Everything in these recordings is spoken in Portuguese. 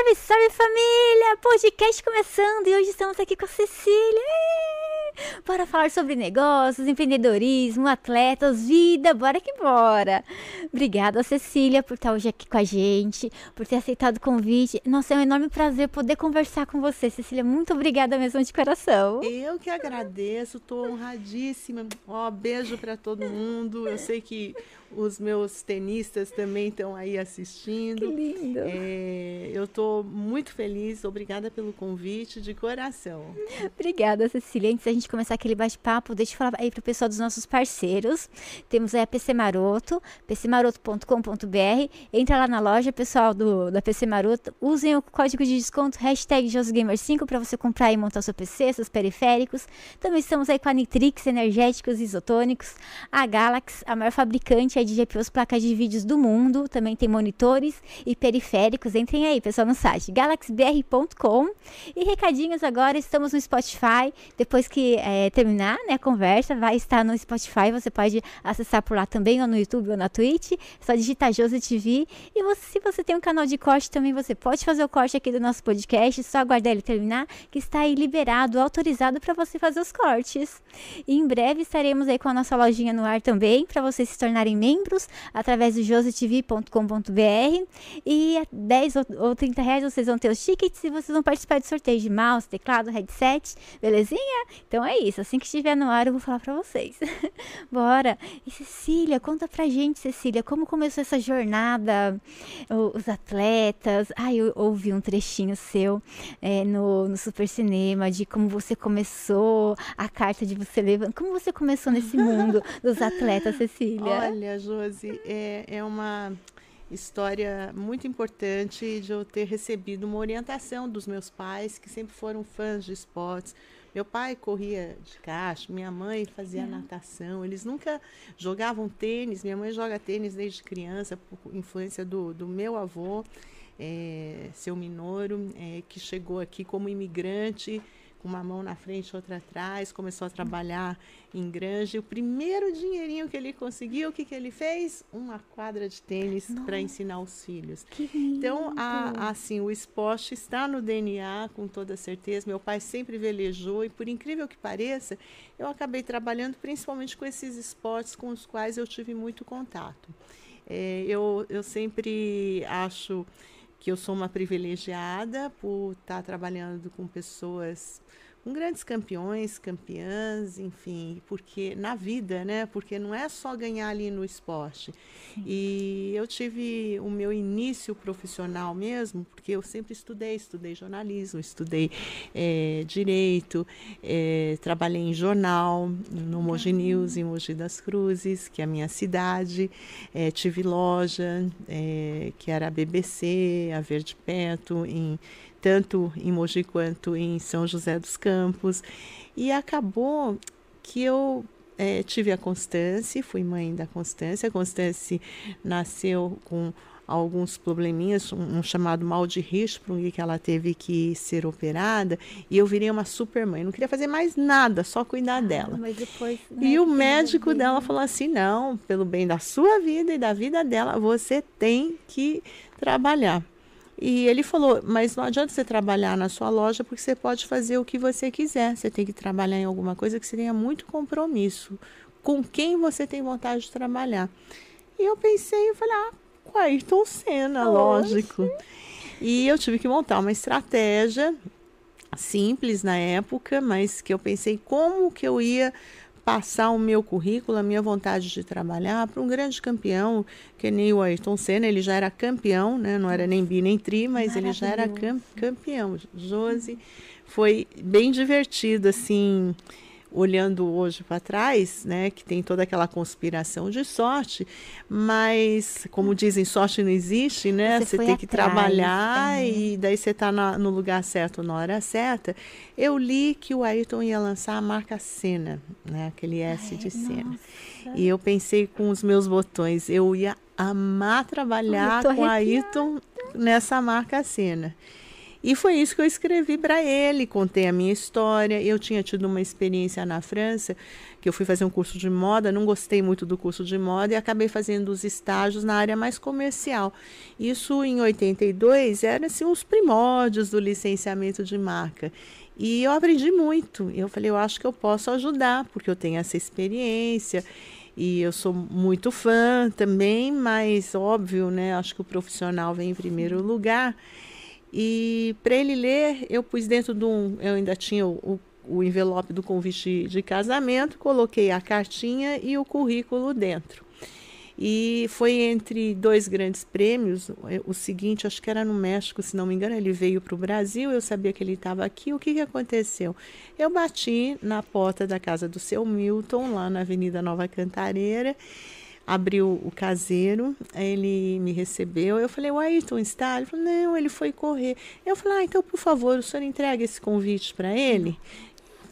Salve, salve família! Podcast começando e hoje estamos aqui com a Cecília para falar sobre negócios, empreendedorismo, atletas, vida, bora que bora! Obrigada, Cecília, por estar hoje aqui com a gente, por ter aceitado o convite. Nossa, é um enorme prazer poder conversar com você, Cecília. Muito obrigada mesmo de coração. Eu que agradeço, estou honradíssima. Ó, beijo para todo mundo. Eu sei que os meus tenistas também estão aí assistindo. Que lindo. É, eu estou muito feliz, obrigada pelo convite, de coração. Obrigada, Cecília. Antes da gente começar aquele bate-papo, deixa eu falar aí para o pessoal dos nossos parceiros. Temos aí a PC Maroto, pcmaroto.com.br. Entra lá na loja, pessoal do, da PC Maroto. Usem o código de desconto, hashtag JosGamer5 para você comprar e montar seu PC, seus periféricos. Também estamos aí com a Nitrix, energéticos isotônicos, a Galaxy, a maior fabricante de GPUs, placas de vídeos do mundo. Também tem monitores e periféricos. Entrem aí, pessoal, no site galaxybr.com. E recadinhos agora, estamos no Spotify. Depois que é, terminar né, a conversa, vai estar no Spotify. Você pode acessar por lá também, ou no YouTube ou na Twitch. É só digitar Josi TV. E você, se você tem um canal de corte também, você pode fazer o corte aqui do nosso podcast. Só aguardar ele terminar, que está aí liberado, autorizado para você fazer os cortes. E em breve estaremos aí com a nossa lojinha no ar também, para vocês se tornarem membros membros através do josetv.com.br e a 10 ou 30 reais vocês vão ter os tickets e vocês vão participar de sorteio de mouse, teclado, headset, belezinha? Então é isso, assim que estiver no ar eu vou falar pra vocês. Bora! E Cecília, conta pra gente, Cecília, como começou essa jornada, os atletas, ai, eu ouvi um trechinho seu é, no, no Super Cinema de como você começou, a carta de você levando, como você começou nesse mundo dos atletas, Cecília? Olha, Josi, é, é uma história muito importante de eu ter recebido uma orientação dos meus pais, que sempre foram fãs de esportes. Meu pai corria de caixa, minha mãe fazia é. natação, eles nunca jogavam tênis. Minha mãe joga tênis desde criança, por influência do, do meu avô, é, seu Minoro, é, que chegou aqui como imigrante com uma mão na frente, outra atrás, começou a trabalhar em grande. O primeiro dinheirinho que ele conseguiu, o que, que ele fez? Uma quadra de tênis para ensinar os filhos. Então, a, assim, o esporte está no DNA, com toda certeza. Meu pai sempre velejou e, por incrível que pareça, eu acabei trabalhando principalmente com esses esportes com os quais eu tive muito contato. É, eu, eu sempre acho que eu sou uma privilegiada por estar trabalhando com pessoas com grandes campeões, campeãs, enfim, porque na vida, né? Porque não é só ganhar ali no esporte. Sim. E eu tive o meu início profissional mesmo, porque eu sempre estudei, estudei jornalismo, estudei é, direito, é, trabalhei em jornal, no Mogi News, em Mogi das Cruzes, que é a minha cidade, é, tive loja, que era a BBC, a Verde Peto, em tanto em Mogi quanto em São José dos Campos. E acabou que eu é, tive a Constância, fui mãe da Constância. A Constância nasceu com alguns probleminhas, um, um, chamado mal de Hirschsprung, que ela teve que ser operada, e eu virei uma super mãe. Não queria fazer mais nada, só cuidar ah, dela. Depois, né, e o médico dela falou assim: não, pelo bem da sua vida e da vida dela, você tem que trabalhar. E ele falou: Mas não adianta você trabalhar na sua loja porque você pode fazer o que você quiser. Você tem que trabalhar em alguma coisa que você tenha muito compromisso. Com quem você tem vontade de trabalhar. E eu pensei, eu falei: Ah, com Ayrton Senna, lógico. E eu tive que montar uma estratégia simples na época, mas que eu pensei como que eu ia passar o meu currículo, a minha vontade de trabalhar para um grande campeão, que nem o Ayrton Senna, ele já era campeão, né? não era nem bi nem tri, mas ele já era campeão. Josi, foi bem divertido, assim, olhando hoje para trás, né, que tem toda aquela conspiração de sorte, mas como dizem, sorte não existe, né? Você, você tem que atrás, trabalhar e daí você está no lugar certo na hora certa. Eu li que o Ayrton ia lançar a marca Senna, né, aquele S Ai, de Senna. E eu pensei com os meus botões, eu ia amar trabalhar com o Ayrton nessa marca Senna. E foi isso que eu escrevi para ele, contei a minha história. Eu tinha tido uma experiência na França, que eu fui fazer um curso de moda, não gostei muito do curso de moda e acabei fazendo os estágios na área mais comercial. Isso em 82 era assim, os primórdios do licenciamento de marca. E eu aprendi muito. Eu falei, eu acho que eu posso ajudar, porque eu tenho essa experiência. E eu sou muito fã também, mas óbvio, né? Acho que o profissional vem em primeiro lugar. E para ele ler, eu pus dentro de um. Eu ainda tinha o, o envelope do convite de casamento, coloquei a cartinha e o currículo dentro. E foi entre dois grandes prêmios. O seguinte, acho que era no México, se não me engano, ele veio para o Brasil. Eu sabia que ele estava aqui. O que, que aconteceu? Eu bati na porta da casa do seu Milton, lá na Avenida Nova Cantareira abriu o caseiro, ele me recebeu. Eu falei, o Ayrton está? Ele falou, não, ele foi correr. Eu falei, ah, então, por favor, o senhor entrega esse convite para ele?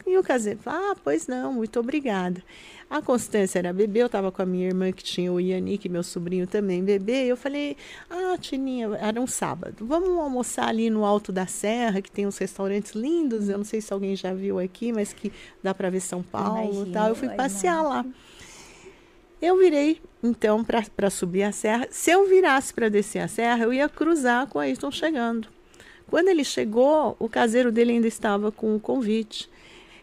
E o caseiro falou, ah, pois não, muito obrigada. A Constância era bebê, eu estava com a minha irmã que tinha o Yannick, meu sobrinho também bebê. Eu falei, ah, Tininha, era um sábado, vamos almoçar ali no Alto da Serra, que tem uns restaurantes lindos. Eu não sei se alguém já viu aqui, mas que dá para ver São Paulo Imagina, tal. Eu fui passear lá. Eu virei, então, para subir a serra. Se eu virasse para descer a serra, eu ia cruzar com o Ayrton chegando. Quando ele chegou, o caseiro dele ainda estava com o convite.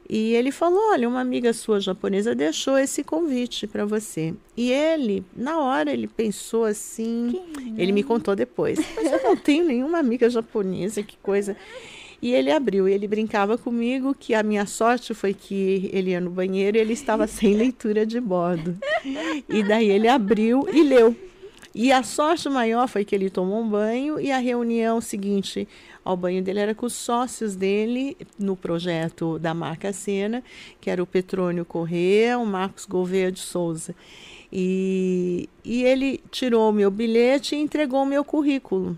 E ele falou: Olha, uma amiga sua japonesa deixou esse convite para você. E ele, na hora, ele pensou assim. Ele me contou depois. Mas eu não tenho nenhuma amiga japonesa, que coisa. E ele abriu, e ele brincava comigo que a minha sorte foi que ele ia no banheiro e ele estava sem leitura de bordo. E daí ele abriu e leu. E a sorte maior foi que ele tomou um banho e a reunião seguinte ao banho dele era com os sócios dele no projeto da marca Sena, que era o Petrônio Corrêa, o Marcos Gouveia de Souza. E, e ele tirou o meu bilhete e entregou o meu currículo.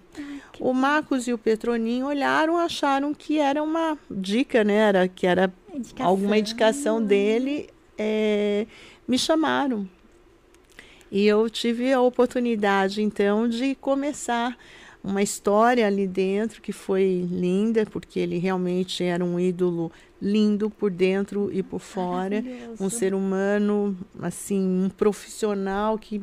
O Marcos e o Petroninho olharam, acharam que era uma dica, né? Era, que era indicação. alguma indicação dele. É, me chamaram. E eu tive a oportunidade, então, de começar uma história ali dentro que foi linda, porque ele realmente era um ídolo lindo por dentro e por fora, um ser humano, assim, um profissional que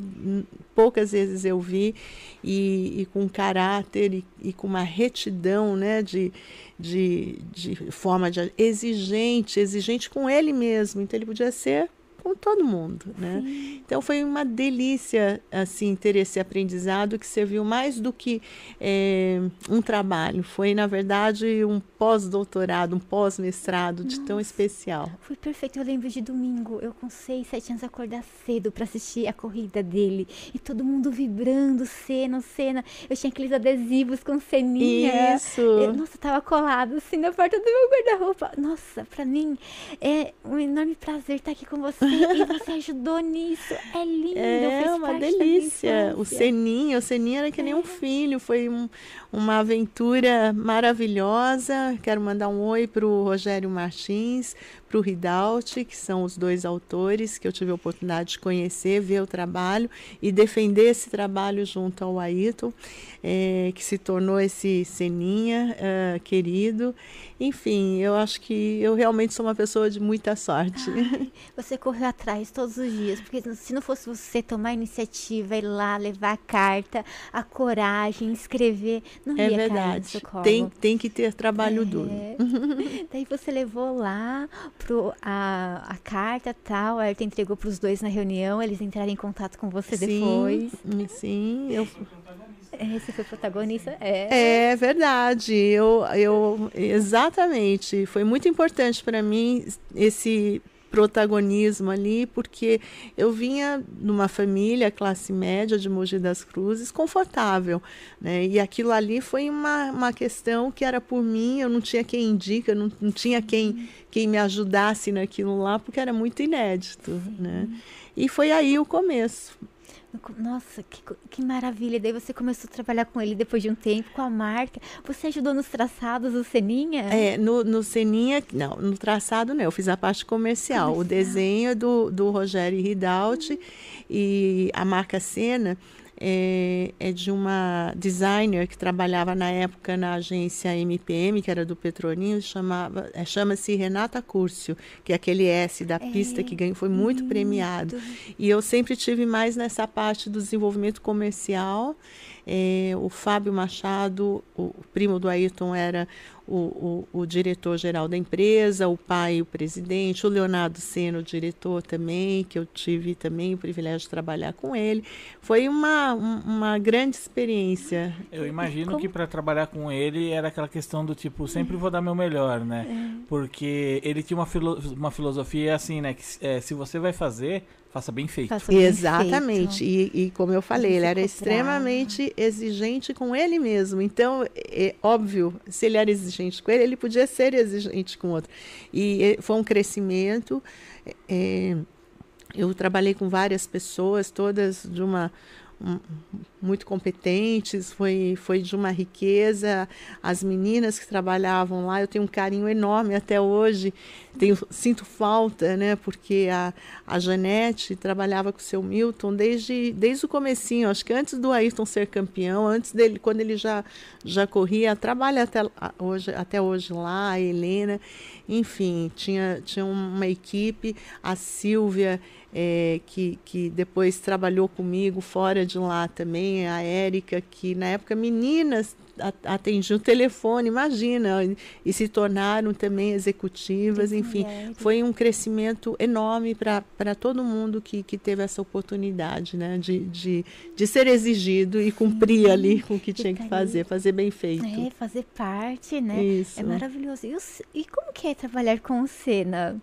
poucas vezes eu vi e, e com caráter e, e, com uma retidão, né, de, de, de forma de exigente, exigente com ele mesmo. Então ele podia ser com todo mundo, né? Sim. Então foi uma delícia assim ter esse aprendizado que serviu mais do que é, um trabalho. Foi na verdade um pós-doutorado, um pós-mestrado de tão especial. Foi perfeito. Eu lembro de domingo, eu com seis, sete anos acordar cedo para assistir a corrida dele e todo mundo vibrando, cena, cena. Eu tinha aqueles adesivos com ceninha. Isso. Eu, nossa, tava colado assim na porta do meu guarda-roupa. Nossa, para mim é um enorme prazer estar aqui com você e você ajudou nisso. É lindo. É uma delícia. O Seninho, o Seninho era que nem um é. filho. Foi um, uma aventura maravilhosa. Quero mandar um oi para o Rogério Martins, para o Ridaut, que são os dois autores que eu tive a oportunidade de conhecer, ver o trabalho e defender esse trabalho junto ao Ayrton, é, que se tornou esse Seninha uh, querido. Enfim, eu acho que eu realmente sou uma pessoa de muita sorte. Ai, você correu atrás todos os dias, porque se não fosse você tomar a iniciativa, ir lá, levar a carta, a coragem, escrever, não é ia verdade. cair Tem, tem que ter trabalho é. duro. Daí você levou lá pro, a, a carta tal, aí entregou para os dois na reunião, eles entraram em contato com você sim, depois. Sim, eu é, você foi protagonista? É. É verdade. Eu, eu exatamente. Foi muito importante para mim esse protagonismo ali, porque eu vinha numa família classe média de Mogi das Cruzes, confortável, né? E aquilo ali foi uma, uma questão que era por mim, eu não tinha quem indica, não, não tinha quem, quem me ajudasse naquilo lá, porque era muito inédito, né? E foi aí o começo. Nossa, que, que maravilha. Daí você começou a trabalhar com ele depois de um tempo, com a marca. Você ajudou nos traçados do Seninha? É, no, no Seninha, não, no traçado não, eu fiz a parte comercial. comercial. O desenho é do, do Rogério Ridaut uhum. e a marca Sena é, é, de uma designer que trabalhava na época na agência MPM, que era do Petroninho, chamava, é, chama-se Renata Curcio, que é aquele S da pista que ganhou, foi muito lindo. premiado. E eu sempre tive mais nessa parte do desenvolvimento comercial. É, o Fábio Machado, o primo do Ayrton, era o, o, o diretor-geral da empresa, o pai, o presidente, o Leonardo Seno, o diretor também, que eu tive também o privilégio de trabalhar com ele. Foi uma, uma grande experiência. Eu imagino Como? que para trabalhar com ele era aquela questão do tipo, sempre vou dar meu melhor, né? É. Porque ele tinha uma, filo uma filosofia assim, né? Que é, se você vai fazer, Faça bem feito. Faça bem Exatamente. Feito. E, e, como eu falei, ele era extremamente exigente com ele mesmo. Então, é, óbvio, se ele era exigente com ele, ele podia ser exigente com o outro. E foi um crescimento. É, eu trabalhei com várias pessoas, todas de uma muito competentes, foi, foi de uma riqueza. As meninas que trabalhavam lá, eu tenho um carinho enorme até hoje. Tenho, sinto falta, né? Porque a, a Janete trabalhava com o seu Milton desde, desde o comecinho, acho que antes do Ayrton ser campeão, antes dele, quando ele já, já corria, trabalha até hoje, até hoje lá, a Helena, enfim, tinha, tinha uma equipe, a Silvia é, que, que depois trabalhou comigo fora de lá também, a Érica, que na época meninas atendiam o telefone, imagina, e se tornaram também executivas, enfim, foi um crescimento enorme para todo mundo que, que teve essa oportunidade, né, de, de, de ser exigido e cumprir Sim. ali com o que tinha que fazer, fazer bem feito. É, fazer parte, né? Isso. É maravilhoso. E, o, e como que é trabalhar com o Senna?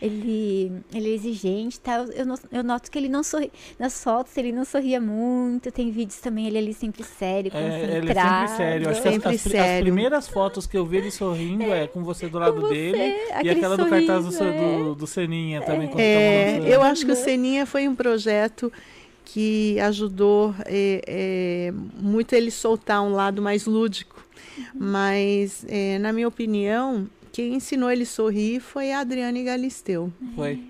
Ele, ele é exigente, tá? Eu, eu noto que ele não sorri, nas fotos ele não sorria muito, tem vídeos também ele ali sempre sério, concentrado. É, ele é sempre sério sério. Acho Sempre as, as, sério. As primeiras fotos que eu vi ele sorrindo é, é com você do lado você, dele. E aquela do cartaz do, é. do, do Seninha também. É, eu acho que o Seninha foi um projeto que ajudou é, é, muito ele soltar um lado mais lúdico. Mas, é, na minha opinião, quem ensinou ele a sorrir foi a Adriane Galisteu. Foi.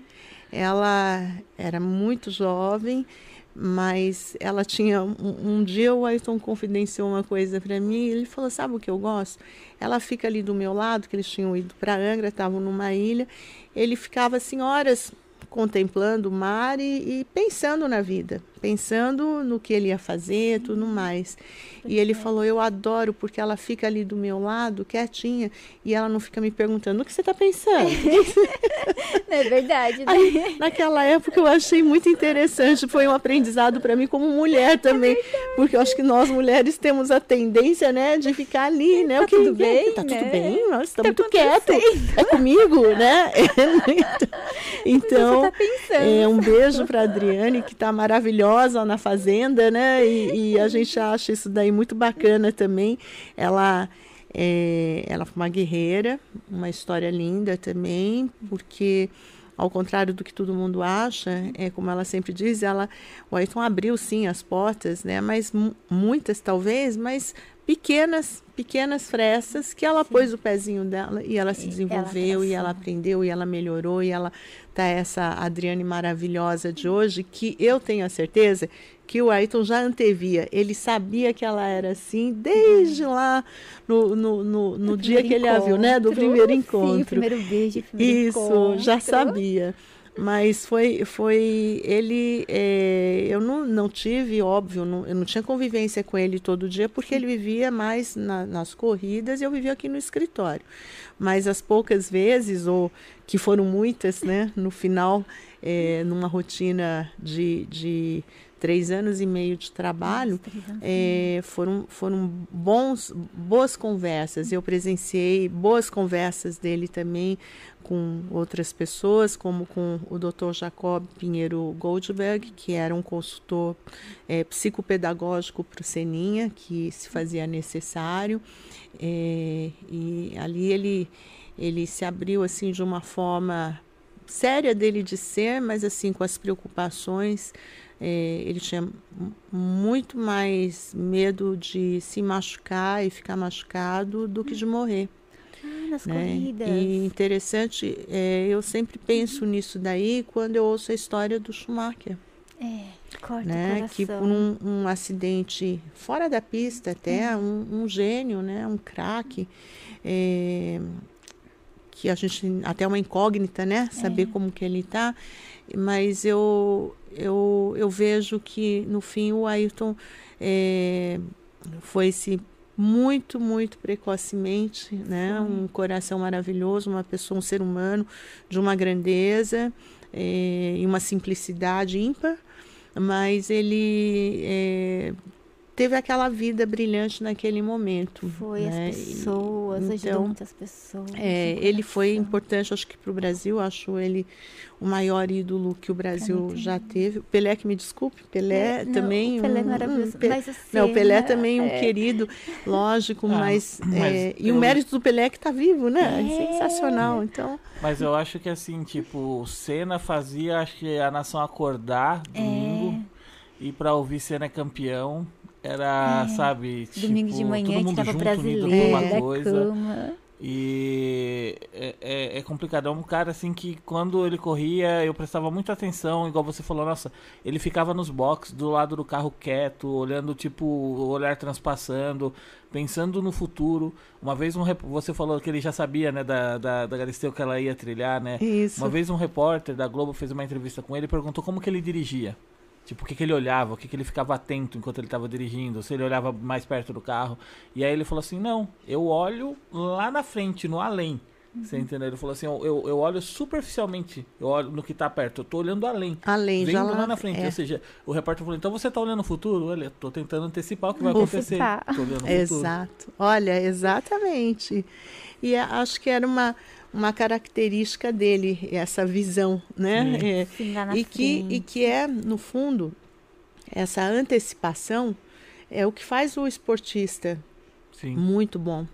Ela era muito jovem mas ela tinha um, um, dia o Ayrton confidenciou uma coisa para mim ele falou sabe o que eu gosto? Ela fica ali do meu lado que eles tinham ido para Angra estavam numa ilha ele ficava assim horas contemplando o mar e, e, pensando na vida, pensando no que ele ia fazer, tudo mais. E ele falou: Eu adoro porque ela fica ali do meu lado, quietinha, e ela não fica me perguntando o que você está pensando. é verdade, né? Aí, naquela época eu achei muito interessante, foi um aprendizado para mim como mulher também, é porque eu acho que nós mulheres temos a tendência, né, de ficar ali, né? Tá o que tudo bem? Tá né? tudo bem? Nossa, está tá muito quieto. É comigo, né? então, então, tá pensando. É, um beijo para Adriane, que está maravilhosa na fazenda, né? E, e, a gente acha isso daí muito bacana também. Ela, é, ela foi uma guerreira, uma história linda também, porque ao contrário do que todo mundo acha, é como ela sempre diz, ela, o Ayrton abriu sim as portas, né? Mas muitas talvez, mas pequenas, pequenas frestas que ela Sim. pôs o pezinho dela e ela se desenvolveu ela e ela aprendeu e ela melhorou e ela tá essa Adriane maravilhosa de hoje que eu tenho a certeza que o Ayrton já antevia. Ele sabia que ela era assim desde lá no, no, no, no dia que ele a viu, né? Do primeiro encontro. Sim, primeiro beijo, primeiro Isso, encontro. já sabia. Mas foi, foi ele. É, eu não, não tive, óbvio, não, eu não tinha convivência com ele todo dia, porque ele vivia mais na, nas corridas e eu vivia aqui no escritório. Mas as poucas vezes, ou que foram muitas, né, no final, é, numa rotina de, de três anos e meio de trabalho, é, foram, foram bons, boas conversas. Eu presenciei boas conversas dele também com outras pessoas, como com o Dr. Jacob Pinheiro Goldberg, que era um consultor é, psicopedagógico para o Seninha, que se fazia necessário. É, e ali ele, ele se abriu assim de uma forma séria dele de ser, mas assim com as preocupações é, ele tinha muito mais medo de se machucar e ficar machucado do que de morrer. Nas né? corridas. E interessante, é, eu sempre penso nisso daí quando eu ouço a história do Schumacher. É, corta né? o Que por um, um acidente fora da pista até, um, um gênio, né? Um craque. é, que a gente até é uma incógnita, né? Saber como que ele tá. Mas eu, eu, eu vejo que no fim o Ayrton é, foi-se muito, muito precocemente, né? Um coração maravilhoso, uma pessoa, um ser humano de uma grandeza é, e uma simplicidade ímpar, mas ele é, teve aquela vida brilhante naquele momento. Foi né? as E- pessoas, ajudou então, muitas pessoas. é, ele foi importante, acho que para o Brasil, acho ele o maior ídolo que o Brasil já teve. O Pelé, que me desculpe, Pelé É, não, também. o Pelé é um- um maravilhoso, Pe- mas o não, o Pelé Senna, também um é. querido, lógico, Ah, mas, mas é, e eu- o mérito do Pelé é que está vivo, né? É. Sensacional. Então, Mas eu acho que assim, tipo, o Senna fazia, acho que a nação acordar domingo e pra ouvir Senna campeão era, sabe, Domingo tipo, de manhã, todo que mundo tava junto, brasileiro, uma coisa. cama. E é, é, é complicado. É um cara assim que quando ele corria eu prestava muita atenção, igual você falou, nossa, ele ficava nos boxes do lado do carro quieto, olhando tipo o olhar transpassando, pensando no futuro. Uma vez um rep- você falou que ele já sabia, né, da, da, da Galisteu que ela ia trilhar, né? isso. Uma vez um repórter da Globo fez uma entrevista com ele e perguntou como que ele dirigia. Tipo, o que, que ele olhava, o que, que ele ficava atento enquanto ele estava dirigindo, se ele olhava mais perto do carro. E aí ele falou assim, não, eu olho lá na frente, no além. Você entendeu? Ele falou assim, eu, eu, eu olho superficialmente, eu olho no que tá perto, eu tô olhando além. Além, Vendo já lá, lá, na frente. é. Ou seja, o repórter falou, então você tá olhando o futuro? Olha, tô tentando antecipar o que vai acontecer. Antecipar. Tô olhando o futuro. Exato. Olha, exatamente. E acho que era uma, uma característica dele, essa visão, né? Sim. É, e, que, e que é, no fundo, essa antecipação é o que faz o esportista Sim. muito bom.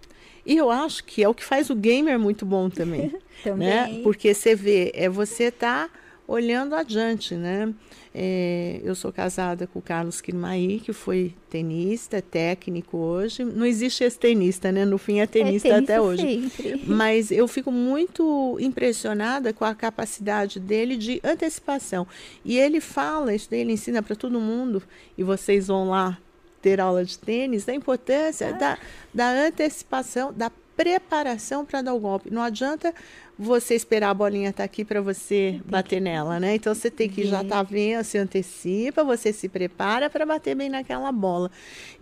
E eu acho que é o que faz o gamer muito bom também. Também. né? Porque você vê, é você tá olhando adiante, né? É, eu sou casada com o Carlos Kirmaí, que foi tenista, técnico hoje. Não existe esse tenista, né? No fim é tenista É até hoje. sempre. Mas eu fico muito impressionada com a capacidade dele de antecipação. E ele fala, isso daí ele ensina para todo mundo, e vocês vão lá ter aula de tênis, da importância da, da antecipação, da preparação para dar o golpe. Não adianta você esperar a bolinha estar aqui para você bater nela, né? Então você tem que já estar vendo, se antecipa, você se prepara para bater bem naquela bola.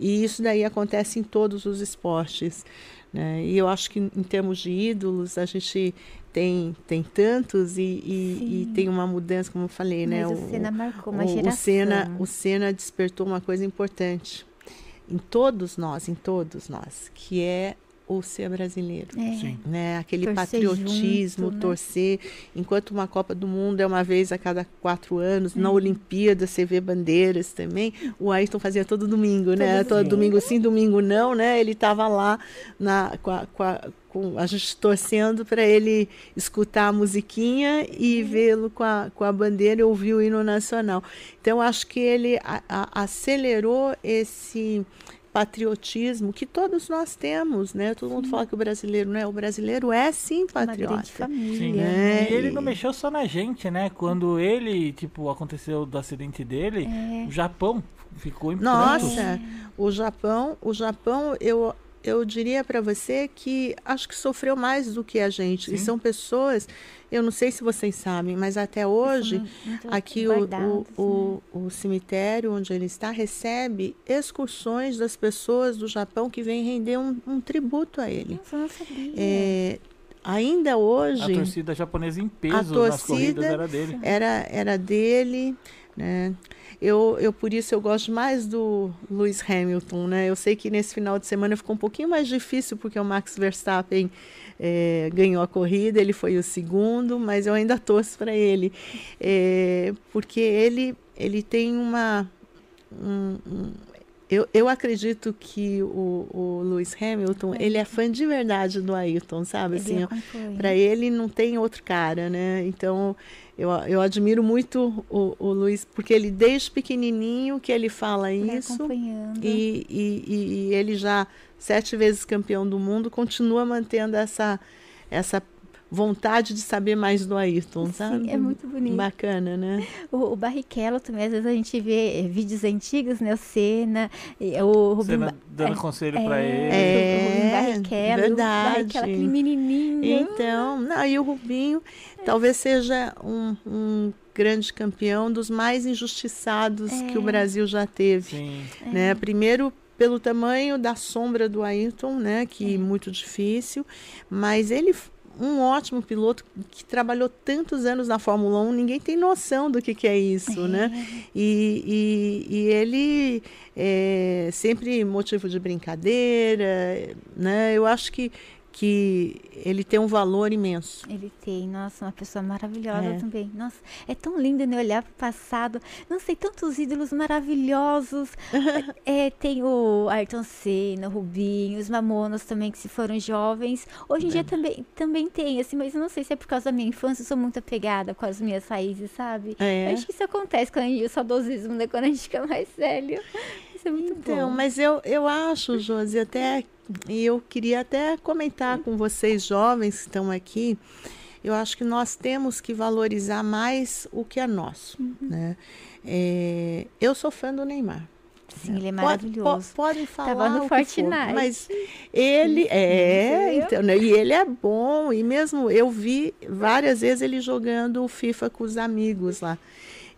E isso daí acontece em todos os esportes. Né? E eu acho que em termos de ídolos, a gente tem, tem tantos e, e, e tem uma mudança, como eu falei, né? Mas o Senna marcou uma o, geração. o Senna, o Senna despertou uma coisa importante em todos nós, em todos nós, que é o ser brasileiro. É. Sim. Né? Aquele Torcer patriotismo, junto, né? torcer. Enquanto uma Copa do Mundo é uma vez a cada quatro anos, na Olimpíada você vê bandeiras também. O Ayrton fazia todo domingo, né? Todo Todo domingo sim, domingo não, né? Ele estava lá na, com, a, com, a, com a gente torcendo para ele escutar a musiquinha e vê-lo com a, com a bandeira e ouvir o hino nacional. Então, acho que ele a- a- acelerou esse patriotismo que todos nós temos, né? Todo mundo fala que o brasileiro não é. O brasileiro é sim patriota. família. Sim. né? E ele não E- mexeu só na gente, né? Quando ele, tipo, aconteceu do acidente dele, o Japão ficou em. Nossa, o Japão, o Japão, eu eu diria para você que acho que sofreu mais do que a gente. E Sim. são pessoas, eu não sei se vocês sabem, mas até hoje muito aqui o, o, o, o cemitério onde ele está recebe excursões das pessoas do Japão que vêm render um, um tributo a ele. Nossa, não sabia. É, ainda A hoje torcida japonesa em peso A nas torcida- corridas era dele. era, era dele, né? Eu, eu, por isso, eu gosto mais do Lewis Hamilton, né? Eu sei que nesse final de semana ficou um pouquinho mais difícil, porque o Max Verstappen eh, ganhou a corrida, ele foi o segundo, mas eu ainda torço para ele, eh, porque ele, ele tem uma... um- um- eu, eu acredito que o, o Lewis Hamilton, ele é fã de verdade do Ayrton, sabe? Ele Assim, para ele não tem outro cara, né? Então eu, eu admiro muito o, o Luiz, porque ele desde pequenininho que ele fala isso e, e, e- e ele já sete vezes campeão do mundo continua mantendo essa essa vontade de saber mais do Ayrton, sabe? Sim, é muito bonito. Bacana, né? O, o Barrichello também, às vezes a gente vê é, vídeos antigos, né? O Senna, o Rubem... Senna dando é, conselho é, pra ele. É, o Rubem Barrichello. Verdade. Barrichello, aquele menininho. Então, não, e o Rubinho talvez seja um, um grande campeão dos mais injustiçados é. que o Brasil já teve. Sim. Né? Primeiro pelo tamanho da sombra do Ayrton, né, que é muito difícil, mas ele um ótimo piloto que trabalhou tantos anos na Fórmula 1, ninguém tem noção do que, que é isso, é. né? E, e, e ele é sempre motivo de brincadeira, né? Eu acho que que ele tem um valor imenso. Ele tem, nossa, uma pessoa maravilhosa é. também. Nossa, é tão lindo né, olhar para o passado. Não sei, tantos ídolos maravilhosos. é, tem o Ayrton Senna, o Rubinho, os Mamonas também, que se foram jovens. Hoje em é. dia também, também tem, assim, mas eu não sei se é por causa da minha infância, eu sou muito apegada com as minhas raízes, sabe? É. Eu acho que isso acontece quando a gente, o saudosismo, né, quando a gente fica mais velho. Isso é muito então, bom. mas eu, eu acho, Josi, até e eu queria até comentar com vocês jovens que estão aqui. Eu acho que nós temos que valorizar mais o que é nosso. Uhum. Né? É, eu sou fã do Neymar. Sim, ele é maravilhoso. podem falar Tava no Fortnite. For, mas ele é, então, né, e ele é bom. E mesmo eu vi várias vezes ele jogando o FIFA com os amigos lá.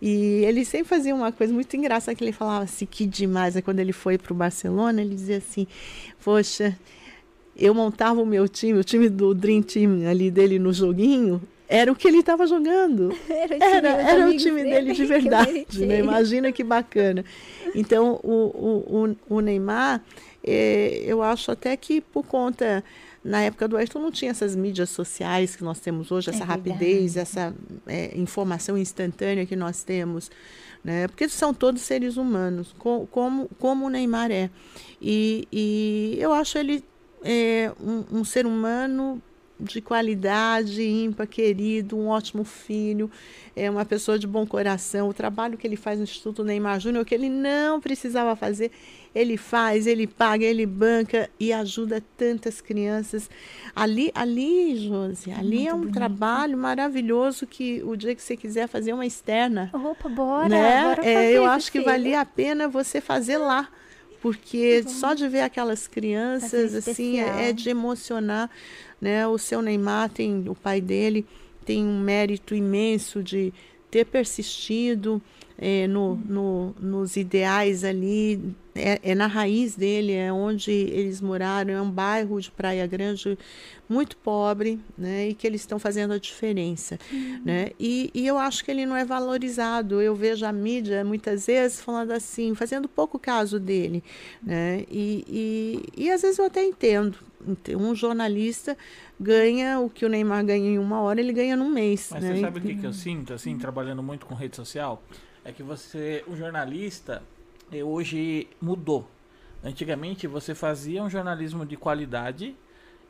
E ele sempre fazia uma coisa muito engraçada que ele falava assim, que demais. Aí quando ele foi para o Barcelona, ele dizia assim, poxa, eu montava o meu time, o time do Dream Team ali dele no joguinho, era o que ele estava jogando. Era, o time, era, era o time dele de verdade. Né? Imagina que bacana. Então, o, o, o Neymar, é, eu acho até que por conta na época do Ayrton não tinha essas mídias sociais que nós temos hoje, essa é rapidez, essa é, informação instantânea que nós temos. Né? Porque são todos seres humanos, co como, como o Neymar é. E, e eu acho ele é, um, um ser humano de qualidade, ímpar, querido, um ótimo filho, é uma pessoa de bom coração. O trabalho que ele faz no Instituto Neymar Júnior, que ele não precisava fazer, ele faz, ele paga, ele banca e ajuda tantas crianças. Ali, ali, Josi, ali é um bonito. trabalho maravilhoso que o dia que você quiser fazer uma externa. Opa, bora! Né? bora é, eu acho que valia a pena você fazer lá porque só de ver aquelas crianças assim é, é, de emocionar, né? O seu Neymar tem o pai dele tem um mérito imenso de ter persistido é, no, no, nos ideais ali, é, é, na raiz dele, é onde eles moraram, é um bairro de Praia Grande muito pobre, né, e que eles estão fazendo a diferença, uhum. né, e, e eu acho que ele não é valorizado, eu vejo a mídia muitas vezes falando assim, fazendo pouco caso dele, né, e, e, e às vezes eu até entendo, um jornalista ganha o que o Neymar ganha em uma hora, ele ganha num mês. Mas né? você sabe o que, que eu sinto, assim, trabalhando muito com rede social? É que você, o jornalista, eh, hoje mudou. Antigamente você fazia um jornalismo de qualidade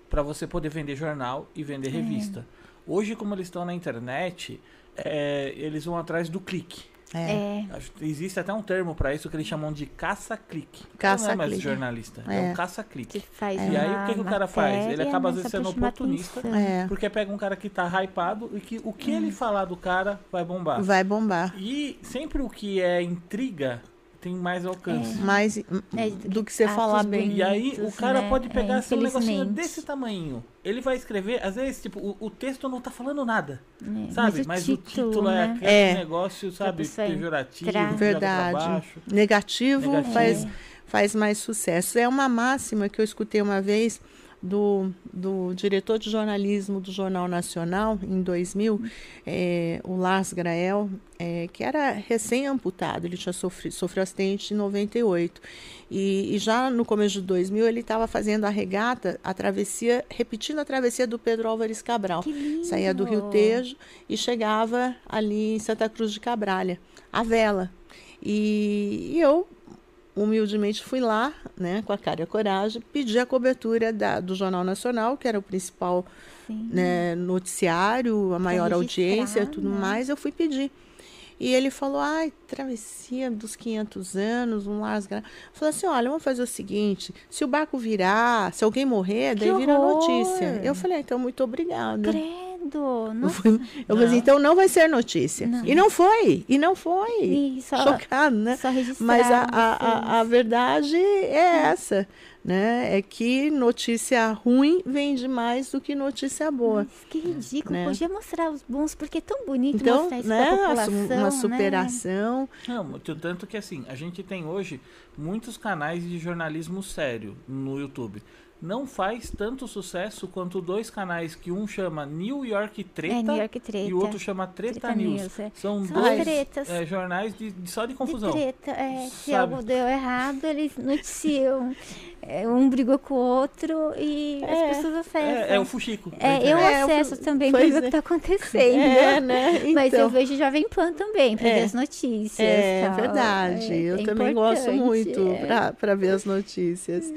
para você poder vender jornal e vender é. revista. Hoje, como eles estão na internet, é, eles vão atrás do clique. É. é. Existe até um termo para isso que eles chamam de caça-clique. Caça não é mais jornalista, é, é um caça-clique. E aí o que, que o cara faz? Ele acaba às vezes sendo oportunista, é. porque pega um cara que tá hypado e que o que ele falar do cara vai bombar. Vai bombar. E sempre o que é intriga tem mais alcance. É. Mais é, do que você falar bem. E aí o cara né? pode pegar é, assim, um negocinho desse tamanho. Ele vai escrever, às vezes, tipo, o, o texto não tá falando nada. É, sabe? Mas, o, mas título, o título, é né? é aquele é. negócio, sabe, pejorativo. Verdade. Negativo, Negativo. Faz, faz mais sucesso. É uma máxima que eu escutei uma vez do, do diretor de jornalismo do Jornal Nacional, em 2000, é, o Lars Grael, é, que era recém-amputado, ele tinha sofrido, sofreu acidente em 98. E, e já no começo de 2000 ele estava fazendo a regata, a travessia, repetindo a travessia do Pedro Álvares Cabral. Saía do Rio Tejo e chegava ali em Santa Cruz de Cabralha, a vela. E, e eu humildemente fui lá, né, com a cara e a coragem, pedi a cobertura da, do Jornal Nacional, que era o principal né, noticiário, a maior audiência e tudo né? mais, eu fui pedir. E ele falou, ai, travessia dos 500 anos, um lasga. Falou assim, olha, vamos fazer o seguinte, se o barco virar, se alguém morrer, que daí horror. vira notícia. Eu falei, ah, então, muito obrigada. Credo. Nossa. Eu, falei, assim, então não vai ser notícia. Não. E não foi, e não foi. E só, Chocado, né? só registrar. Mas a, a, a, a verdade é essa, né? É que notícia ruim vende mais do que notícia boa. Mas que ridículo. né? Podia mostrar os bons, porque é tão bonito Então, mostrar isso né, população. uma né? superação. Não, muito- tanto que assim, a gente tem hoje muitos canais de jornalismo sério no YouTube. Não faz tanto sucesso quanto dois canais que um chama New York Treta, É, New York Treta. e o outro chama Treta, Treta News. News, é. São, São dois é, jornais de, de- só de De confusão. treta, é, se Sabe? algo deu errado, eles noticiam. É, um brigou com o outro e É, as pessoas acessam. É, é o Fuxico. É, eu. É, acesso eu- também pois ver o é. que tá acontecendo. É, né? Mas eu Então. vejo Jovem Pan também, pra É. ver as notícias. É tal. verdade. É- eu é também gosto muito é. para ver as notícias.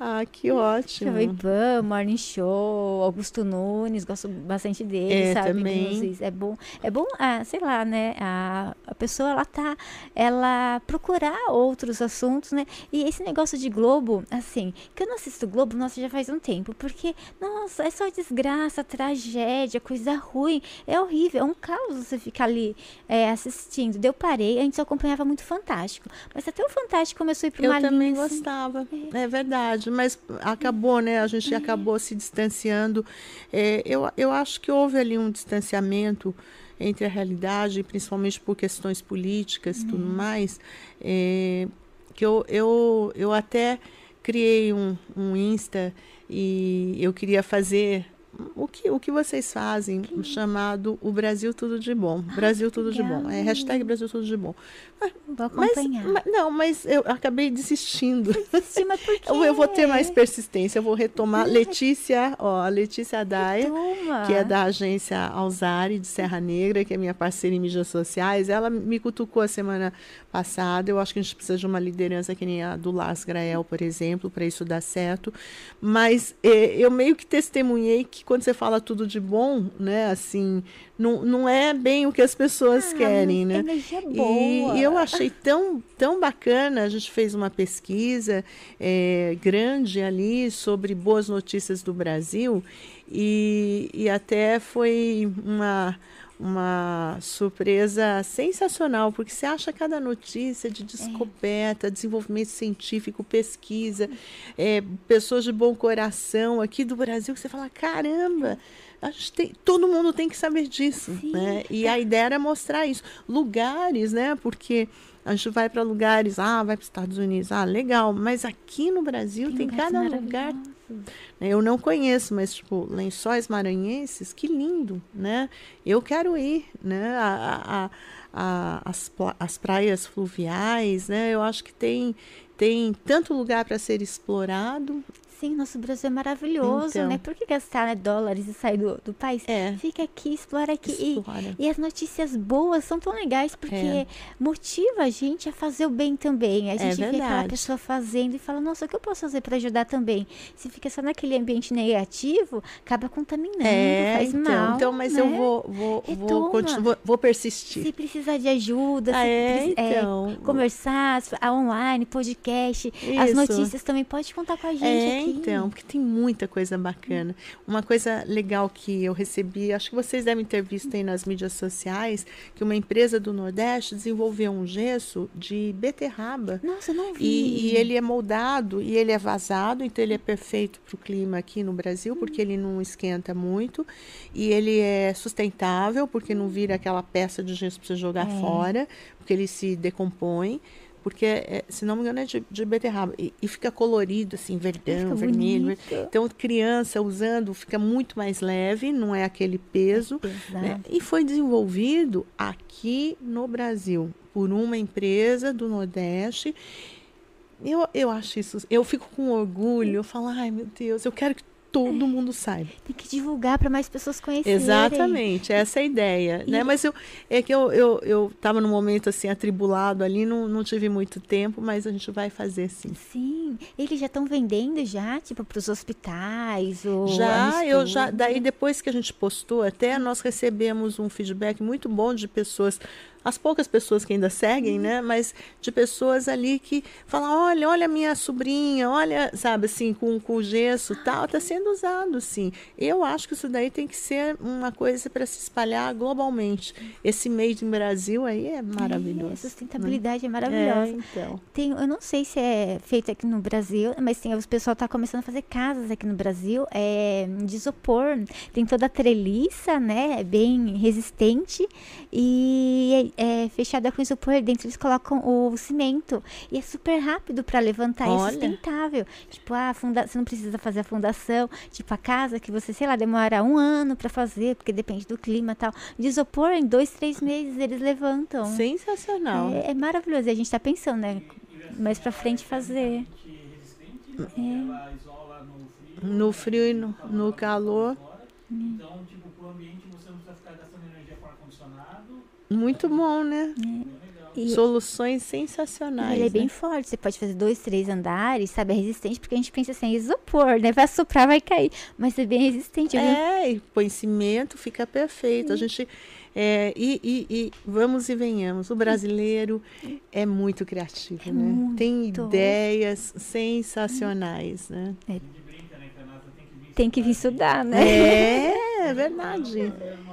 Ah, que ótimo. Jovem Pan, Morning Show, Augusto Nunes, gosto bastante dele, É, sabe? também. É bom, é bom, ah, sei lá, né? A, a pessoa, ela tá, ela procurar outros assuntos, né? E esse negócio de Globo, assim, que eu não assisto Globo, nossa, já faz um tempo, porque, nossa, é só desgraça, tragédia, coisa ruim, é horrível, é um caos você ficar ali é, assistindo. Eu parei, antes eu acompanhava muito Fantástico, mas até o Fantástico começou a ir Eu uma também linha, assim, gostava, é verdade, mas acabou, né? A gente acabou se distanciando. É, eu, eu acho que houve ali um distanciamento entre a realidade, principalmente por questões políticas e tudo mais, é, que eu, eu, eu até criei um, um Insta e eu queria fazer o que, o que vocês fazem, chamado O Brasil Tudo de Bom. Brasil Tudo de Bom. É legal. hashtag Brasil Tudo de Bom. Vou acompanhar. mas- não, mas eu acabei desistindo. Sim, mas por quê? Eu, eu vou ter mais persistência, eu vou retomar. Letícia, ó, a Letícia Daia, que é da agência Alzari de Serra Negra, que é minha parceira em mídias sociais, ela me cutucou a semana passada. Eu acho que a gente precisa de uma liderança que nem a do Las Grael, por exemplo, para isso dar certo. Mas eh, eu meio que testemunhei que quando você fala tudo de bom, né, assim, não, não é bem o que as pessoas Ah, querem, né? Energia E, boa. e eu achei tão, tão bacana. A gente fez uma pesquisa eh, grande ali sobre boas notícias do Brasil e, e até foi uma, uma surpresa sensacional, porque você acha cada notícia de descoberta, desenvolvimento científico, pesquisa, eh, pessoas de bom coração aqui do Brasil, que você fala, caramba, a gente tem, todo mundo tem que saber disso, Sim. né? E a ideia era mostrar isso. Lugares, né? Porque a gente vai para lugares, ah, vai para os Estados Unidos, ah, legal, mas aqui no Brasil tem, lugares cada lugar. Né? Eu não conheço, mas tipo, lençóis maranhenses, que lindo, né? Eu quero ir, né? A, a- a- as, as praias fluviais, né? Eu acho que tem, tem tanto lugar para ser explorado. Sim, nosso Brasil é maravilhoso, Então. né? Por que gastar né, dólares e sair do, do país? É. Fica aqui, explora aqui. E- Explora. E, as notícias boas são tão legais porque É. motiva a gente a fazer o bem também. A É gente vê aquela pessoa fazendo e fala, nossa, o que eu posso fazer para ajudar também? Se fica só naquele ambiente negativo, acaba contaminando, É, faz então, mal. então, mas né? eu vou, vou, vou, vou, vou persistir. Se precisar de ajuda, Ah, se é, é, então. conversar, se- a online, podcast, as Isso. notícias também, pode contar com a gente É, aqui. Então, porque tem muita coisa bacana. Uma coisa legal que eu recebi, acho que vocês devem ter visto aí nas mídias sociais, que uma empresa do Nordeste desenvolveu um gesso de beterraba. Nossa, não vi. E, e ele é moldado e ele é vazado, então ele é perfeito para o clima aqui no Brasil, porque ele não esquenta muito. E ele é sustentável, porque não vira aquela peça de gesso para você jogar É. fora, porque ele se decompõe. Porque, é, se não me engano, é de, de beterraba. E, e fica colorido, assim, verdão, vermelho. bonito. Então, criança usando fica muito mais leve, não é aquele peso. Pesado. né? E foi desenvolvido aqui no Brasil por uma empresa do Nordeste. Eu, eu acho isso, eu fico com orgulho, eu falo, ai meu Deus, eu quero que todo mundo saiba. Tem que divulgar para mais pessoas conhecerem. Exatamente, essa é a ideia, né? E- Mas eu, é que eu, eu, eu tava num momento assim, atribulado ali, não, não tive muito tempo, mas a gente vai fazer sim. Sim, eles já estão vendendo já, tipo, para os hospitais ou Já, eu já, daí depois que a gente postou, até nós recebemos um feedback muito bom de pessoas as poucas pessoas que ainda seguem, né? Mas de pessoas ali que falam, olha, olha a minha sobrinha, olha, sabe, assim, com, com gesso tal, está sendo usado, sim. Eu acho que isso daí tem que ser uma coisa para se espalhar globalmente. Esse Made in Brasil aí é maravilhoso. É, sustentabilidade né? é maravilhosa. É, então. Tem, eu não sei se é feito aqui no Brasil, mas tem, o pessoal está começando a fazer casas aqui no Brasil é, de isopor. Tem toda a treliça, né? É bem resistente e é, fechada com isopor. Dentro eles colocam o cimento e é super rápido para levantar. Olha. É sustentável. Tipo, a funda você não precisa fazer a fundação. Tipo, a casa que você, sei lá, demora um ano para fazer, porque depende do clima e tal. De isopor, em dois, três meses eles levantam. Sensacional. É, é maravilhoso. E a gente está pensando, né? Mais para frente fazer. É. No frio e no, no calor. Então, tipo, pro ambiente você não precisa ficar gastando energia com ar-condicionado. Muito bom, né? É. E Soluções sensacionais. Ele é bem né? forte. Você pode fazer dois, três andares, sabe? É resistente, porque a gente pensa assim, isopor, né? Vai soprar, vai cair. Mas é bem resistente. É, e põe cimento, fica perfeito. Sim. A gente. É, e, e, e, vamos e venhamos. O brasileiro é muito criativo, é né? Muito. Tem ideias sensacionais, né? É tem que vir estudar, né? É, é verdade.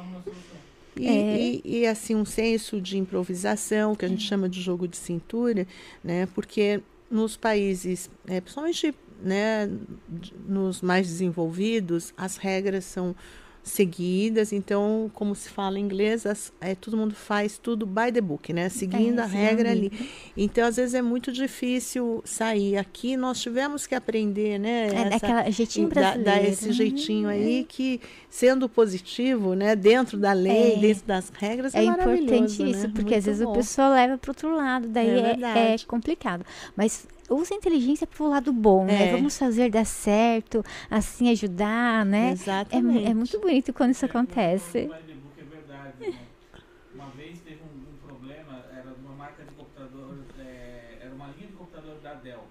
E, é. e, e, assim, um senso de improvisação, que a gente chama de jogo de cintura, né? Porque nos países, é, principalmente né, nos mais desenvolvidos, as regras são seguidas. Então, como se fala em inglês, as, é, todo mundo faz tudo by the book, né? Seguindo é, a regra ali. Então, às vezes é muito difícil sair. Aqui nós tivemos que aprender, né? É, essa, aquela jeitinho brasileiro. Dar esse jeitinho aí uhum. que, sendo positivo, né? Dentro da lei, é. dentro das regras, é, é importante isso, né? porque muito às vezes bom. o pessoal leva para outro lado, daí é complicado. Mas usa a inteligência para o lado bom, né? é. né? Vamos fazer dar certo, assim ajudar, né? Exatamente. É, é muito bonito quando isso acontece. É verdade, né? Uma vez teve um, um, problema, era uma marca de computador, é, era uma linha de computador da Dell.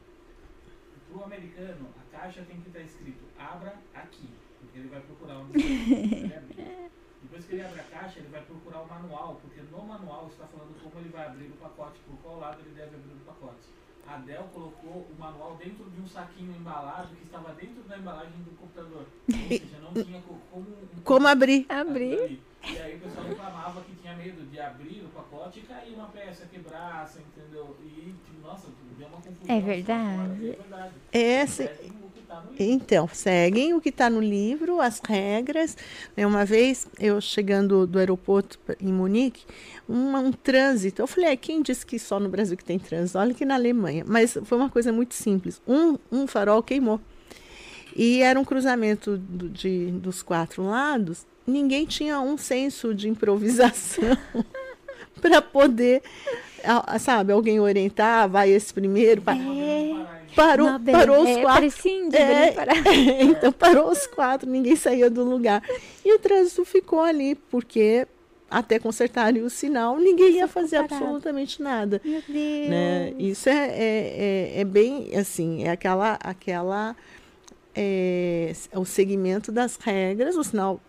Para o americano, a caixa tem que estar escrito abra aqui, porque ele vai procurar onde ele abrir. Depois que ele abre a caixa, ele vai procurar o manual, porque no manual está falando como ele vai abrir o pacote, por qual lado ele deve abrir o pacote a Dell colocou o manual dentro de um saquinho embalado que estava dentro da embalagem do computador. Ou seja, não tinha como, como abrir. abrir. E aí o pessoal reclamava que tinha medo de abrir o pacote e cair uma peça, quebrasse, entendeu? E, tipo, nossa, deu uma confusão. É verdade. É verdade. É, se... Tá então, seguem o que está no livro, as regras. Né, uma vez, eu chegando do aeroporto em Munique, uma, um trânsito. Eu falei, é, quem disse que só no Brasil que tem trânsito? Olha que na Alemanha. Mas foi uma coisa muito simples. Um, um farol queimou. E era um cruzamento do, de, dos quatro lados. Ninguém tinha um senso de improvisação para poder, sabe, alguém orientar, vai esse primeiro. É. Parou, parou os é, quatro. É, então parou os quatro, ninguém saía do lugar. E o trânsito ficou ali, porque até consertarem o sinal, ninguém ia fazer absolutamente nada. Meu Deus. Né? Isso é, é, é, é, bem assim, é aquela, aquela é, o segmento das regras, o sinal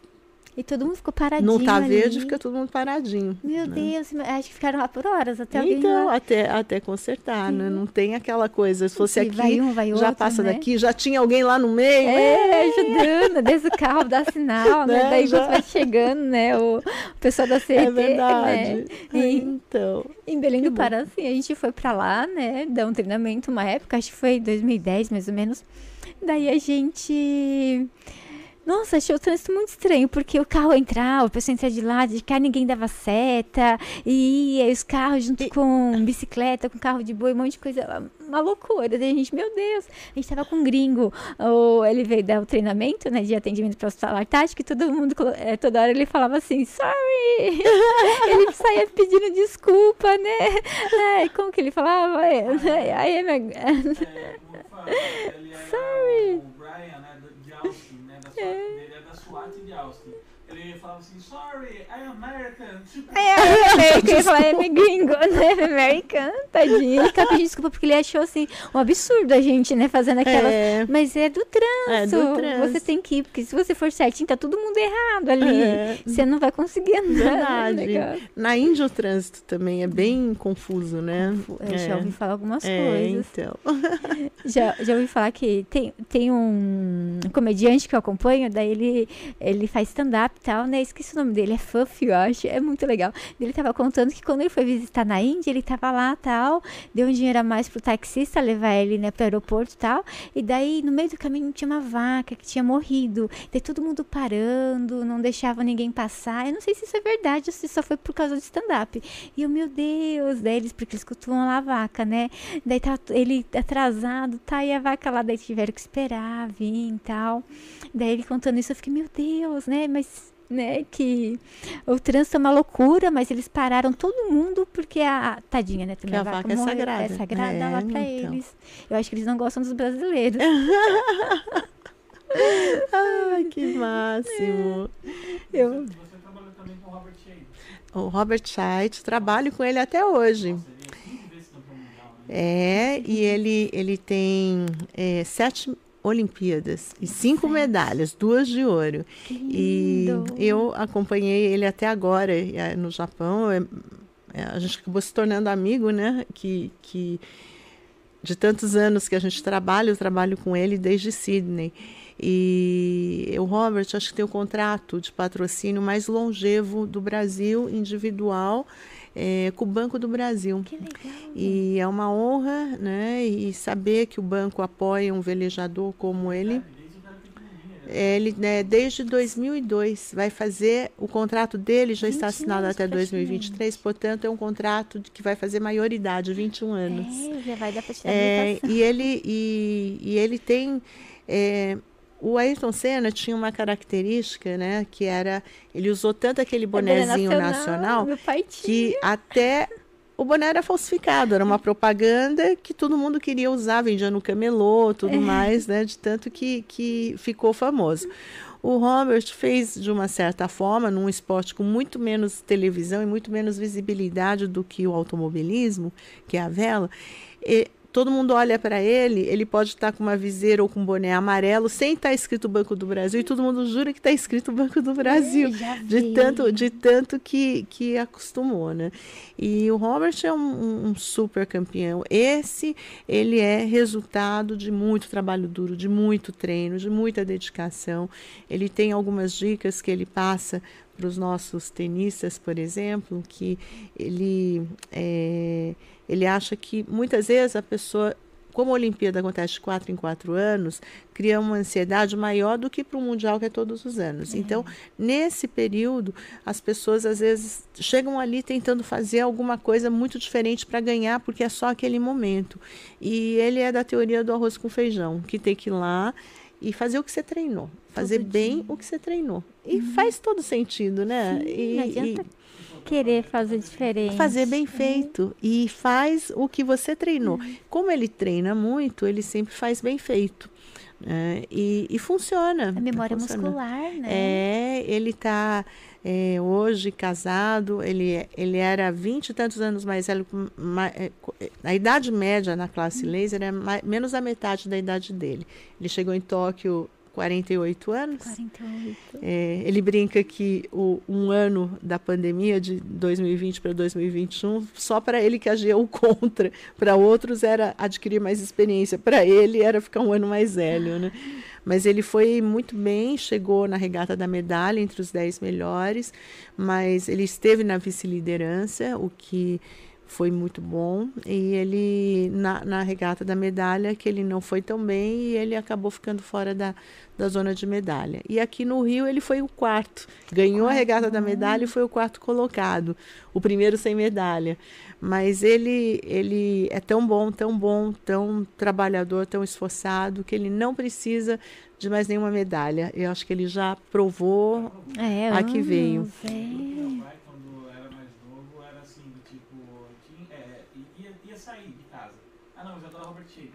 e todo mundo ficou paradinho. Não tá ali. verde, fica todo mundo paradinho. Meu né? Deus, acho que ficaram lá por horas até Então, até, até consertar, né? Não tem aquela coisa. Se fosse aqui, vai um, vai já outro, passa né? daqui, já tinha alguém lá no meio. É, ajudando, desde o carro, dá sinal, né? né? Daí já... vai chegando, né? O, o pessoal da CET, É verdade. Né? E, então. Em Belém do Pará, assim, a gente foi pra lá, né? Dar um treinamento uma época, acho que foi 2010, mais ou menos. Daí a gente nossa, achei o trânsito muito estranho, porque o carro entrava, o pessoal entrava de lado, de cá ninguém dava seta, e os carros junto e... com bicicleta, com carro de boi, um monte de coisa, uma loucura. Daí a gente, meu Deus, a gente tava com um gringo, ou ele veio dar o treinamento, né, de atendimento para o hospitalar tático, e todo mundo, é, toda hora ele falava assim, sorry! ele saía pedindo desculpa, né? É, como que ele falava? É, aí, é, é, é, sorry! O Brian, né, de Austin, né, da SWAT dele é da SWAT de Austin. Ele falava assim, sorry, I'm American. É, American, ele falava, é gringo, né? American, tadinho. Ele ficava pedindo desculpa porque ele achou, assim, um absurdo a gente, né, fazendo aquelas... É. Mas é do trânsito. É do trânsito. Você tem que ir, porque se você for certinho, tá todo mundo errado ali. É. Você não vai conseguir andar. Verdade. no negócio. Na Índia o trânsito também é bem confuso, né? Eu já ouvi falar algumas É, coisas. então. Já, já ouvi falar que tem, tem um comediante que eu acompanho, daí ele, ele faz stand-up e tal, né? Esqueci o nome dele, é Fuff, eu acho, é muito legal. Ele tava contando que quando ele foi visitar na Índia, ele tava lá tal, deu um dinheiro a mais pro taxista levar ele, né, pro aeroporto tal, e daí no meio do caminho tinha uma vaca que tinha morrido, daí todo mundo parando, não deixava ninguém passar. Eu não sei se isso é verdade ou se só foi por causa do stand-up. E eu, meu Deus, daí eles, porque eles costumam lá a vaca, né? Daí tá ele atrasado, tá? E a vaca lá, daí tiveram que esperar, vir e tal. Daí ele contando isso, eu fiquei, meu Deus, né? Mas, né, que o trânsito é uma loucura, mas eles pararam todo mundo porque a tadinha, né? Também Que a vaca é morreu, sagrada. É sagrada É, lá pra então. eles. Eu acho que eles não gostam dos brasileiros. Ai, que máximo. Eu, Você trabalhou também com o Robert Shea. O Robert Scheidt, trabalho com ele até hoje. Ele é né? É, e ele, ele tem é, sete Olimpíadas e cinco medalhas, duas de ouro. E eu acompanhei ele até agora eh, no Japão. É- é, a gente acabou se tornando amigo, né? Que, que de tantos anos que a gente trabalha, eu trabalho com ele desde Sydney. E o Robert, acho que tem o contrato de patrocínio mais longevo do Brasil, individual, eh, com o Banco do Brasil. Que legal. E é uma honra, né? E saber que o banco apoia um velejador como ele. É, Ele, né, desde 2002, vai fazer, o contrato dele já está 20 assinado até 2023, portanto, é um contrato que vai fazer maioridade, 21 anos. É, já vai dar pra tirar É, e, ele, e, e ele tem. é, o Ayrton Senna tinha uma característica, né? Que era. Ele usou tanto aquele bonezinho É nacional tinha. que até o boné era falsificado, era uma propaganda que todo mundo queria usar, vendia no camelô, tudo mais, né? De tanto que, que ficou famoso. O Robert fez de uma certa forma, num esporte com muito menos televisão e muito menos visibilidade do que o automobilismo, que é a vela, todo mundo olha para ele, ele pode estar com uma viseira ou com um boné amarelo, sem estar escrito Banco do Brasil, e todo mundo jura que está escrito Banco do Brasil já de tanto de tanto que, que acostumou, né? E o Robert é um, um- um super campeão. Esse ele é resultado de muito trabalho duro, de muito treino, de muita dedicação. Ele tem algumas dicas que ele passa para os nossos tenistas, por exemplo, que ele é, ele acha que muitas vezes a pessoa como a Olimpíada acontece de quatro em quatro anos, cria uma ansiedade maior do que para o Mundial, que é todos os anos. Então, nesse período, as pessoas às vezes chegam ali tentando fazer alguma coisa muito diferente para ganhar, porque é só aquele momento. E ele é da teoria do arroz com feijão, que tem que ir lá e fazer o que você treinou, fazer Todo bem dia. o que você treinou. E faz todo sentido, né? Sim, e, não e- adianta querer fazer diferente. fazer bem feito e faz o que você treinou. Como ele treina muito, ele sempre faz bem feito. né? e, e funciona. A memória muscular, né? É, ele está hoje casado, ele, ele era 20 e tantos anos mais velho. é, é, a idade média na classe laser é mai- menos da metade da idade dele. Ele chegou em Tóquio 48 anos. 48. É, ele brinca que o, um ano da pandemia, de 2020 para 2021, só para ele que agia o contra. Para outros era adquirir mais experiência. Para ele era ficar um ano mais velho. Né? Mas ele foi muito bem, chegou na regata da medalha entre os 10 melhores, mas ele esteve na vice-liderança, o que foi muito bom. E ele, na, na regata da medalha, que ele não foi tão bem e ele acabou ficando fora da, da zona de medalha. E aqui no Rio ele foi o quarto. Ganhou a regata da medalha e foi o quarto colocado. O primeiro sem medalha. Mas ele, ele é tão bom, tão bom, tão trabalhador, tão esforçado, que ele não precisa de mais nenhuma medalha. Eu acho que ele já provou. É, Aqui veio. anos, é. Meu pai, quando era mais novo, era assim, do tipo, tinha, é, ia, ia sair de casa. Ah não, já tô na Robert Shea.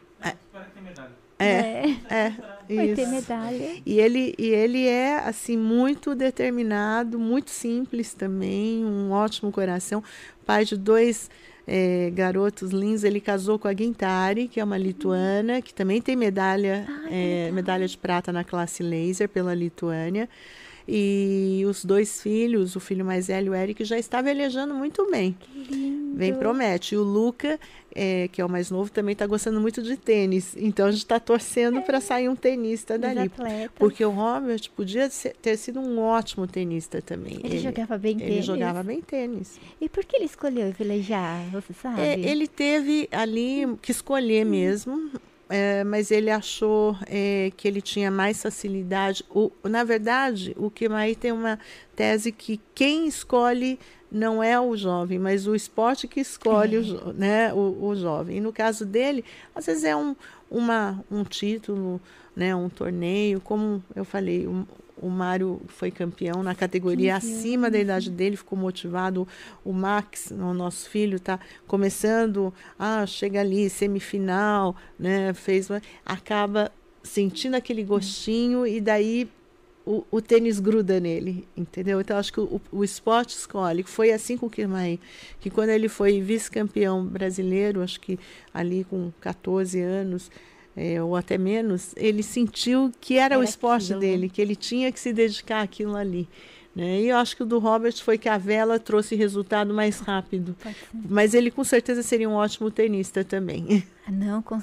É. É, é. Vai ter medalha. E ele, e ele é assim muito determinado, muito simples também, um ótimo coração. Pai de dois eh, garotos lindos, ele casou com a Guintari, que é uma lituana, que também tem medalha, Ai, legal. medalha de prata na classe laser pela Lituânia. E os dois filhos, o filho mais velho, o Eric, já está velejando muito bem. Que lindo. Bem promete. E o Luca, eh, que é o mais novo, também está gostando muito de tênis. Então a gente está torcendo para sair um tenista dali. atletas. Porque o Robert podia ser- ter sido um ótimo tenista também. Ele, jogava bem ele tênis. jogava bem tênis. E por que ele escolheu velejar? Você sabe? É, ele teve ali que escolher mesmo, é, mas ele achou é, que ele tinha mais facilidade. O, na verdade, o Kimaí tem uma tese que quem escolhe não é o jovem, mas o esporte que escolhe o, né, o, o jovem. E no caso dele, às vezes é um, uma, um título, né, um torneio, como eu falei, o, o Mário foi campeão na categoria 15 acima da idade dele, ficou motivado. O Max, o nosso filho, está começando, ah, chega ali, semifinal, né, fez, acaba sentindo aquele gostinho e daí o, o tênis gruda nele, entendeu? Então acho que o, o esporte escolhe. Foi assim com o Kirmay, que quando ele foi vice-campeão brasileiro, acho que ali com 14 anos, é, ou até menos, ele sentiu que era, o Era esporte aquilo. dele, que ele tinha que se dedicar àquilo ali. Né? E eu acho que o do Robert foi que a vela trouxe resultado mais rápido. Mas ele com certeza seria um ótimo tenista também. Ah, Não, com-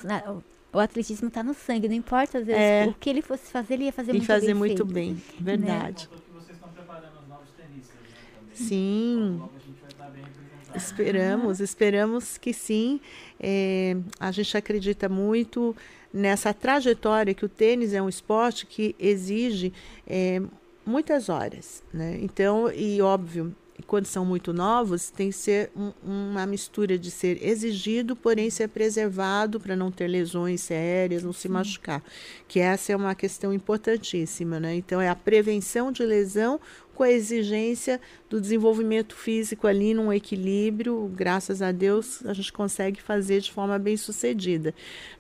o- atletismo tá no sangue, não importa às vezes É. o que ele fosse fazer, ele ia fazer e muito fazer bem muito feito. bem, verdade. Contou que vocês estão preparando os novos tenistas, né, também. Sim. Logo a gente vai estar bem representado. Esperamos, esperamos que sim. É, a gente acredita muito nessa trajetória que o tênis é um esporte que exige é, muitas horas, né? Então, e óbvio, quando são muito novos, tem que ser um- uma mistura de ser exigido, porém ser preservado para não ter lesões sérias, não se machucar. Que essa é uma questão importantíssima, né? Então, é a prevenção de lesão com a exigência do desenvolvimento físico ali num equilíbrio, graças a Deus, a gente consegue fazer de forma bem sucedida.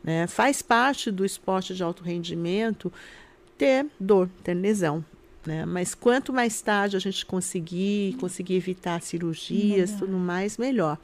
Né? Faz parte do esporte de alto rendimento ter dor, ter lesão. Né? Mas quanto mais tarde a gente conseguir, conseguir evitar cirurgias, Melhor. tudo mais, melhor.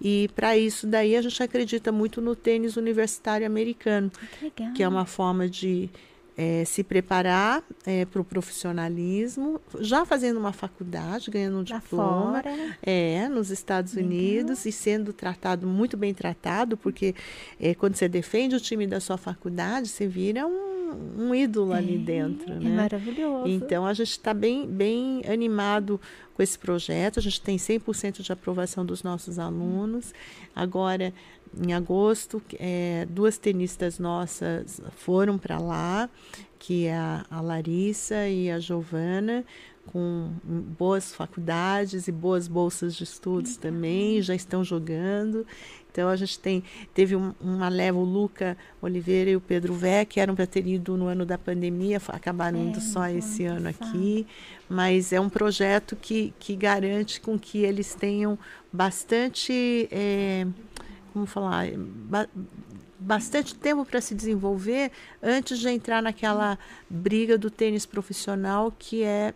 E para isso daí a gente acredita muito no tênis universitário americano, Que legal. que é uma forma de eh, se preparar para o profissionalismo, já fazendo uma faculdade, ganhando um Lá diploma. fora. É, nos Estados Legal. Unidos e sendo tratado muito bem tratado, porque eh, quando você defende o time da sua faculdade, você vira um, um ídolo ali dentro, É né? maravilhoso. Então a gente está bem, bem animado com esse projeto. A gente tem 100% de aprovação dos nossos alunos. Agora, em agosto, eh, duas tenistas nossas foram para lá, que é a, a Larissa e a Giovana, com boas faculdades e boas bolsas de estudos também, já estão jogando. Então a gente tem teve um- uma leva o Luca Oliveira e o Pedro Vé que eram para ter ido no ano da pandemia, acabaram É, indo só no esse ano passado. aqui, mas é um projeto que, que garante com que eles tenham bastante, eh, como falar, ba- bastante tempo para se desenvolver antes de entrar naquela briga do tênis profissional que é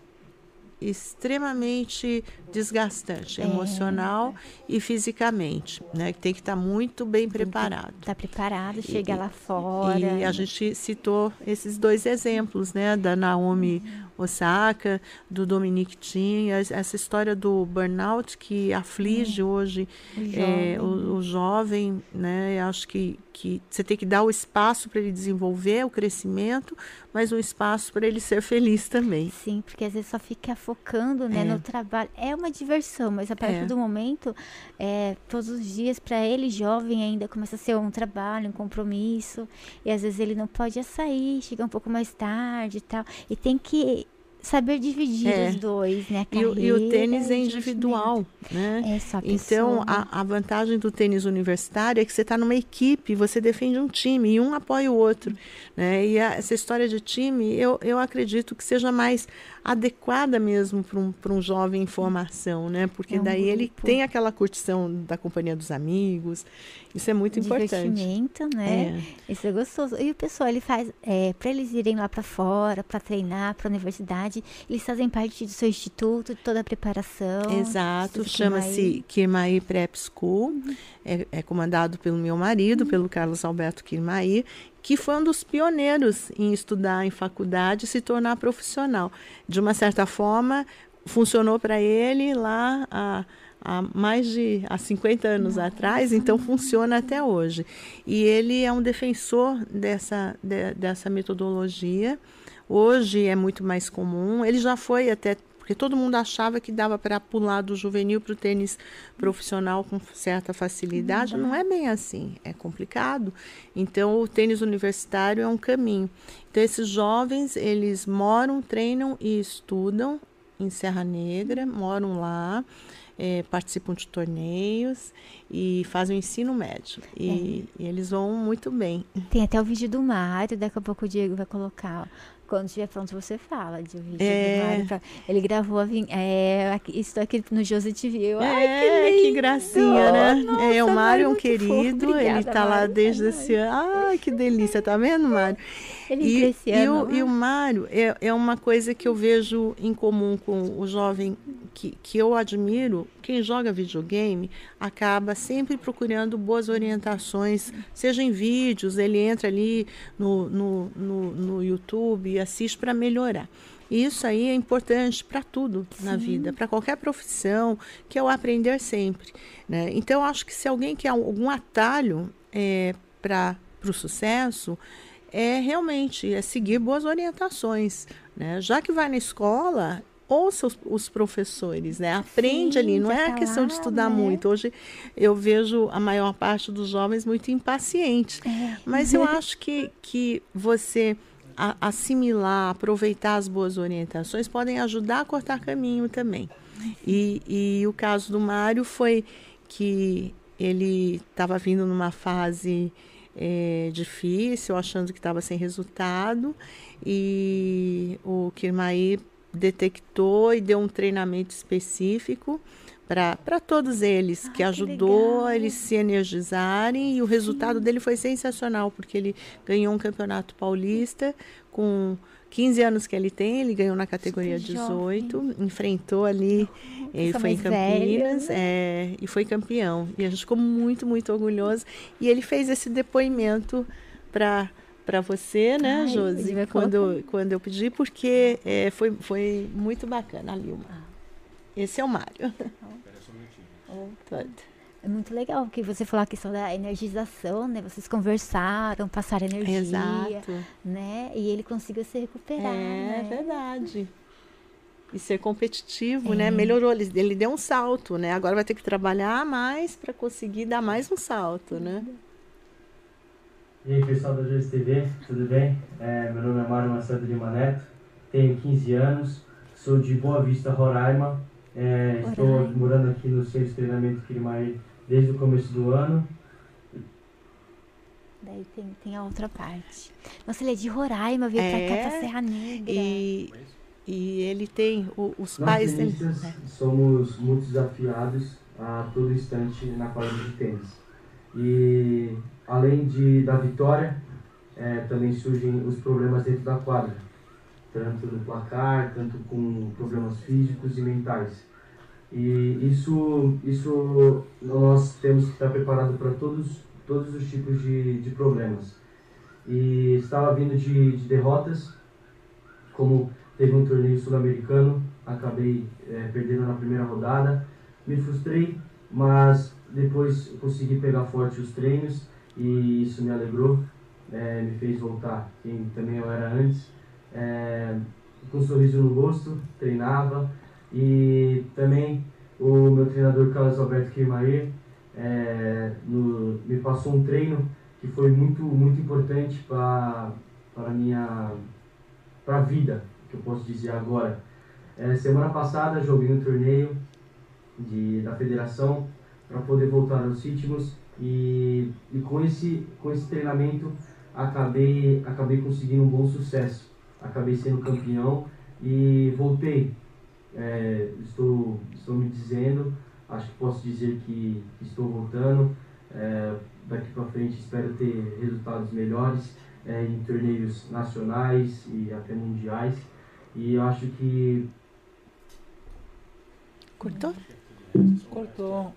extremamente desgastante, É. emocional e fisicamente, né? Que tem que estar muito bem preparado. Tá preparado, chega E- lá fora. E a gente citou esses dois exemplos, né? Da Naomi Osaka, do Dominic Thiem, es- essa história do burnout que aflige hoje O é, jovem. o, o jovem, né? Acho que, que você tem que dar o espaço para ele desenvolver o crescimento, mas um espaço para ele ser feliz também. Sim, porque às vezes só fica focando né, É. no trabalho. É uma diversão, mas a partir É. do momento, é, todos os dias, para ele, jovem ainda, começa a ser um trabalho, um compromisso. E às vezes ele não pode sair, chega um pouco mais tarde e tal. E tem que saber dividir é. os dois, né? E o, e, o tênis é individual, né? É só então, a, a, vantagem do tênis universitário é que você está numa equipe, você defende um time e um apoia o outro, né? E a, essa história de time, eu, eu acredito que seja mais adequada mesmo para um, um jovem em formação, né? Porque é um daí grupo. ele tem aquela curtição da companhia dos amigos. Isso é muito importante. Divertimento, né? É. Isso é gostoso. E o pessoal, ele faz, é, para eles irem lá para fora, para treinar, para a universidade, eles fazem parte do seu instituto, de toda a preparação. Exato, chama-se Kirmai Prep School, uhum. é, é, comandado pelo meu marido, uhum. pelo Carlos Alberto Kirmai, que foi um dos pioneiros em estudar em faculdade e se tornar profissional. De uma certa forma, funcionou para ele lá há, há, mais de há 50 anos atrás, então funciona até hoje. E ele é um defensor dessa, de, dessa metodologia. Hoje é muito mais comum. Ele já foi até porque todo mundo achava que dava para pular do juvenil para o tênis profissional com certa facilidade. Uhum. Não é bem assim, é complicado. Então, o tênis universitário é um caminho. Então, esses jovens, eles moram, treinam e estudam em Serra Negra, moram lá. É, participam de torneios e fazem o ensino médio. E, é. e, eles vão muito bem. Tem até o vídeo do Mário, daqui a pouco o Diego vai colocar. Quando estiver pronto, você fala de um vídeo é. Mário. Ele gravou a vin... é, estou aqui no Josi TV. Ai, é, que, que, gracinha, né? Nossa, é, o Mário é um querido, Obrigada, ele está lá desde esse ano. Ai, que delícia, tá vendo, Mário? Ele e, e, o, e o Mário é, é uma coisa que eu vejo em comum com o jovem que, que eu admiro. Quem joga videogame acaba sempre procurando boas orientações, seja em vídeos, ele entra ali no, no, no, no YouTube e assiste para melhorar. Isso aí é importante para tudo Sim. na vida, para qualquer profissão, que é o aprender sempre. Né? Então, acho que se alguém quer algum atalho é, para o sucesso, é realmente é seguir boas orientações. Né? Já que vai na escola, ouça os, os professores, né? Aprende Sim, ali, não é a questão de estudar né? muito. Hoje eu vejo a maior parte dos jovens muito impaciente. É. Mas eu acho que, que você a, assimilar, aproveitar as boas orientações podem ajudar a cortar caminho também. E, e o caso do Mário foi que ele estava vindo numa fase é, difícil, achando que estava sem resultado, e o Kirmaí detectou e deu um treinamento específico para todos eles, ah, que ajudou que eles se energizarem. E o Sim. resultado dele foi sensacional, porque ele ganhou um campeonato paulista com 15 anos que ele tem, ele ganhou na categoria 18, enfrentou ali, ele foi em Campinas é, e foi campeão. E a gente ficou muito, muito orgulhoso. E ele fez esse depoimento para para você, né, Ai, Josi, quando, quando eu pedi, porque é, foi, foi muito bacana ali. Uma. Esse é o Mário. Oh, é muito legal que você falou a questão da energização, né? Vocês conversaram, passaram energia, Exato. né? E ele conseguiu se recuperar. É né? verdade. E ser competitivo, né? é. né? Melhorou, ele, ele deu um salto, né? Agora vai ter que trabalhar mais para conseguir dar mais um salto, né? E aí, pessoal da GSTV, tudo bem? É, meu nome é Mário Macedo de Maneto, tenho 15 anos, sou de Boa Vista, Roraima. É, estou morando aqui no Centro de Treinamento Quirimaí desde o começo do ano. Daí tem, tem a outra parte. Nossa, ele é de Roraima, veio é, pra cá, pra Serra Negra. E, e ele tem o, os Nós pais dele. somos muito desafiados a todo instante na quadra de tênis. E além de, da vitória, é, também surgem os problemas dentro da quadra, tanto no placar, tanto com problemas físicos e mentais. E isso, isso nós temos que estar preparados para todos, todos os tipos de, de problemas. E estava vindo de, de derrotas, como teve um torneio sul-americano, acabei é, perdendo na primeira rodada, me frustrei, mas depois consegui pegar forte os treinos e isso me alegrou, é, me fez voltar quem também eu era antes, é, com um sorriso no rosto, treinava, e também o meu treinador Carlos Alberto Kirmaer é, no, me passou um treino que foi muito, muito importante para a minha pra vida, que eu posso dizer agora. É, semana passada joguei um torneio de, da federação para poder voltar aos ritmos e, e com, esse, com esse treinamento acabei, acabei conseguindo um bom sucesso. Acabei sendo campeão e voltei. É, estou, estou me dizendo, acho que posso dizer que estou voltando. É, daqui para frente espero ter resultados melhores é, em torneios nacionais e até mundiais. E eu acho que. Cortou? Cortou.